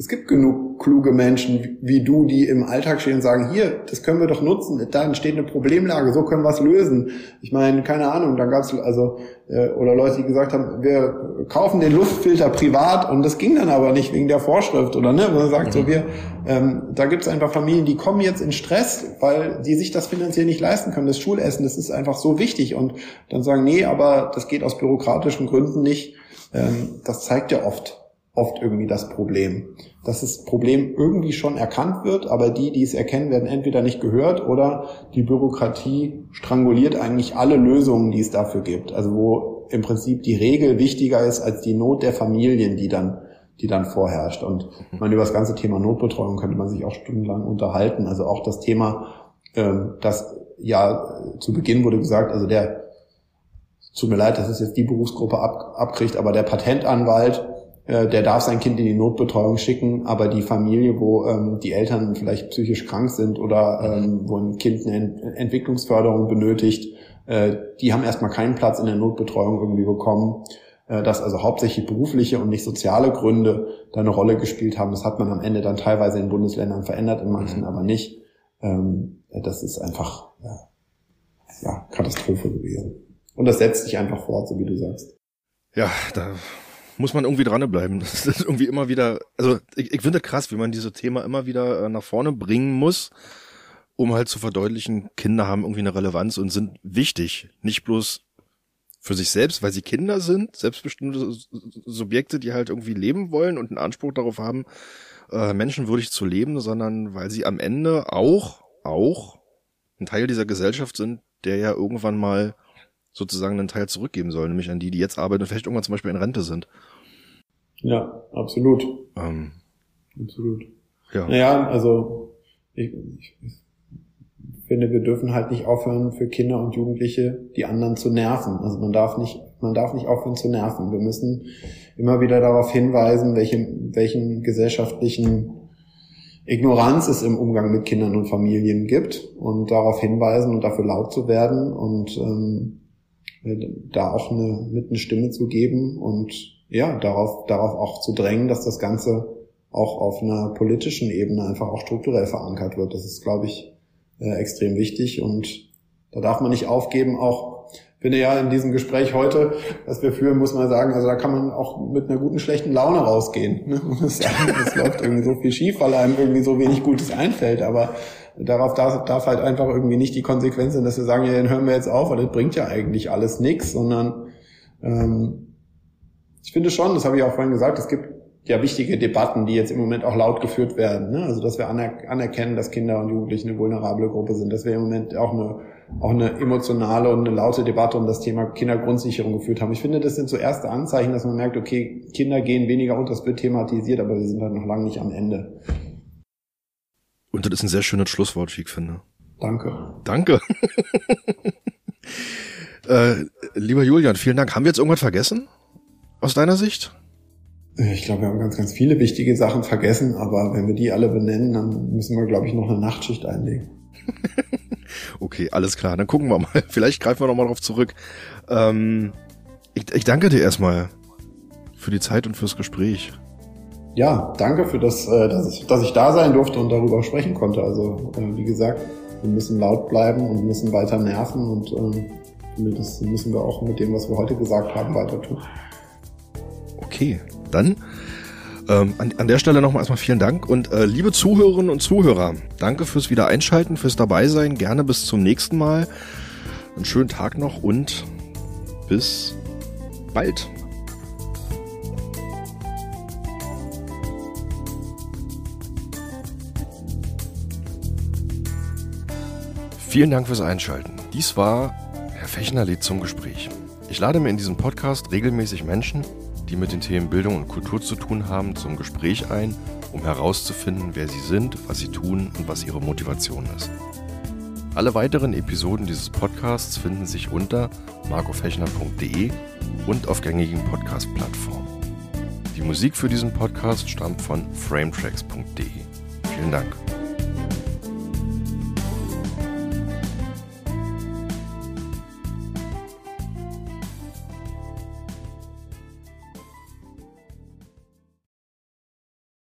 es gibt genug kluge Menschen wie du, die im Alltag stehen und sagen, hier, das können wir doch nutzen, da entsteht eine Problemlage, so können wir es lösen. Ich meine, keine Ahnung, da gab es also, äh, oder Leute, die gesagt haben, wir kaufen den Luftfilter privat und das ging dann aber nicht wegen der Vorschrift oder ne, man sagt so, wir, ähm, da gibt es einfach Familien, die kommen jetzt in Stress, weil die sich das finanziell nicht leisten können, das Schulessen, das ist einfach so wichtig und dann sagen, nee, aber das geht aus bürokratischen Gründen nicht. Ähm, das zeigt ja oft, oft irgendwie das Problem. Dass das Problem irgendwie schon erkannt wird, aber die, die es erkennen, werden entweder nicht gehört oder die Bürokratie stranguliert eigentlich alle Lösungen, die es dafür gibt. Also wo im Prinzip die Regel wichtiger ist als die Not der Familien, die dann die dann vorherrscht. Und ich meine, über das ganze Thema Notbetreuung könnte man sich auch stundenlang unterhalten. Also auch das Thema, ähm, das ja zu Beginn wurde gesagt, also der, tut mir leid, dass es jetzt die Berufsgruppe ab, abkriegt, aber der Patentanwalt, äh, der darf sein Kind in die Notbetreuung schicken, aber die Familie, wo ähm, die Eltern vielleicht psychisch krank sind oder ähm, wo ein Kind eine Ent Entwicklungsförderung benötigt, äh, die haben erstmal keinen Platz in der Notbetreuung irgendwie bekommen. Äh, dass also hauptsächlich berufliche und nicht soziale Gründe da eine Rolle gespielt haben. Das hat man am Ende dann teilweise in Bundesländern verändert, in manchen mhm. aber nicht. Ähm, das ist einfach ja, ja, Katastrophe gewesen. Und das setzt sich einfach fort, so wie du sagst. Ja, da muss man irgendwie dranbleiben. Das ist irgendwie immer wieder, also ich, ich finde krass, wie man dieses Thema immer wieder äh, nach vorne bringen muss, um halt zu verdeutlichen, Kinder haben irgendwie eine Relevanz und sind wichtig. Nicht bloß für sich selbst, weil sie Kinder sind, selbstbestimmte Subjekte, die halt irgendwie leben wollen und einen Anspruch darauf haben, äh, menschenwürdig zu leben, sondern weil sie am Ende auch, auch ein Teil dieser Gesellschaft sind, der ja irgendwann mal sozusagen einen Teil zurückgeben soll, nämlich an die, die jetzt arbeiten und vielleicht irgendwann zum Beispiel in Rente sind. Ja, absolut. Ähm, absolut. Ja. Naja, also ich, ich, finde, wir dürfen halt nicht aufhören, für Kinder und Jugendliche die anderen zu nerven. Also man darf nicht, man darf nicht aufhören zu nerven. Wir müssen immer wieder darauf hinweisen, welche, welchen gesellschaftlichen Ignoranz es im Umgang mit Kindern und Familien gibt und darauf hinweisen und dafür laut zu werden und ähm, da auch eine, mit eine Stimme zu geben und ja, darauf, darauf auch zu drängen, dass das Ganze auch auf einer politischen Ebene einfach auch strukturell verankert wird. Das ist, glaube ich, äh, extrem wichtig und da darf man nicht aufgeben, auch finde ja in diesem Gespräch heute, das wir führen, muss man sagen, also da kann man auch mit einer guten, schlechten Laune rausgehen. Ne? Läuft irgendwie so viel schief, weil einem irgendwie so wenig Gutes einfällt, aber darauf darf, darf halt einfach irgendwie nicht die Konsequenz sein, dass wir sagen, ja, dann hören wir jetzt auf, weil das bringt ja eigentlich alles nichts, sondern ähm, ich finde schon, das habe ich auch vorhin gesagt, es gibt ja wichtige Debatten, die jetzt im Moment auch laut geführt werden. Ne? Also dass wir anerkennen, dass Kinder und Jugendliche eine vulnerable Gruppe sind, dass wir im Moment auch eine auch eine emotionale und eine laute Debatte um das Thema Kindergrundsicherung geführt haben. Ich finde, das sind so erste Anzeichen, dass man merkt, okay, Kinder gehen weniger unter, das wird thematisiert, aber wir sind halt noch lange nicht am Ende. Und das ist ein sehr schönes Schlusswort, wie ich finde. Danke. Danke. äh, lieber Julian, vielen Dank. Haben wir jetzt irgendwas vergessen? Aus deiner Sicht? Ich glaube, wir haben ganz, ganz viele wichtige Sachen vergessen, aber wenn wir die alle benennen, dann müssen wir, glaube ich, noch eine Nachtschicht einlegen. okay, alles klar. Dann gucken wir mal. Vielleicht greifen wir noch mal drauf zurück. Ähm, ich, ich danke dir erstmal für die Zeit und fürs Gespräch. Ja, danke für das, äh, dass ich, dass ich da sein durfte und darüber sprechen konnte. Also, äh, wie gesagt, wir müssen laut bleiben und müssen weiter nerven und äh, das müssen wir auch mit dem, was wir heute gesagt haben, weiter tun. Okay, dann ähm, an, an der Stelle nochmal erstmal vielen Dank und äh, liebe Zuhörerinnen und Zuhörer, danke fürs Wiedereinschalten, fürs Dabeisein. Gerne bis zum nächsten Mal. Einen schönen Tag noch und bis bald. Vielen Dank fürs Einschalten. Dies war Herr Fechner lädt zum Gespräch. Ich lade mir in diesem Podcast regelmäßig Menschen, die mit den Themen Bildung und Kultur zu tun haben, zum Gespräch ein, um herauszufinden, wer sie sind, was sie tun und was ihre Motivation ist. Alle weiteren Episoden dieses Podcasts finden sich unter markofechner.de und auf gängigen Podcast-Plattformen. Die Musik für diesen Podcast stammt von frametracks.de. Vielen Dank.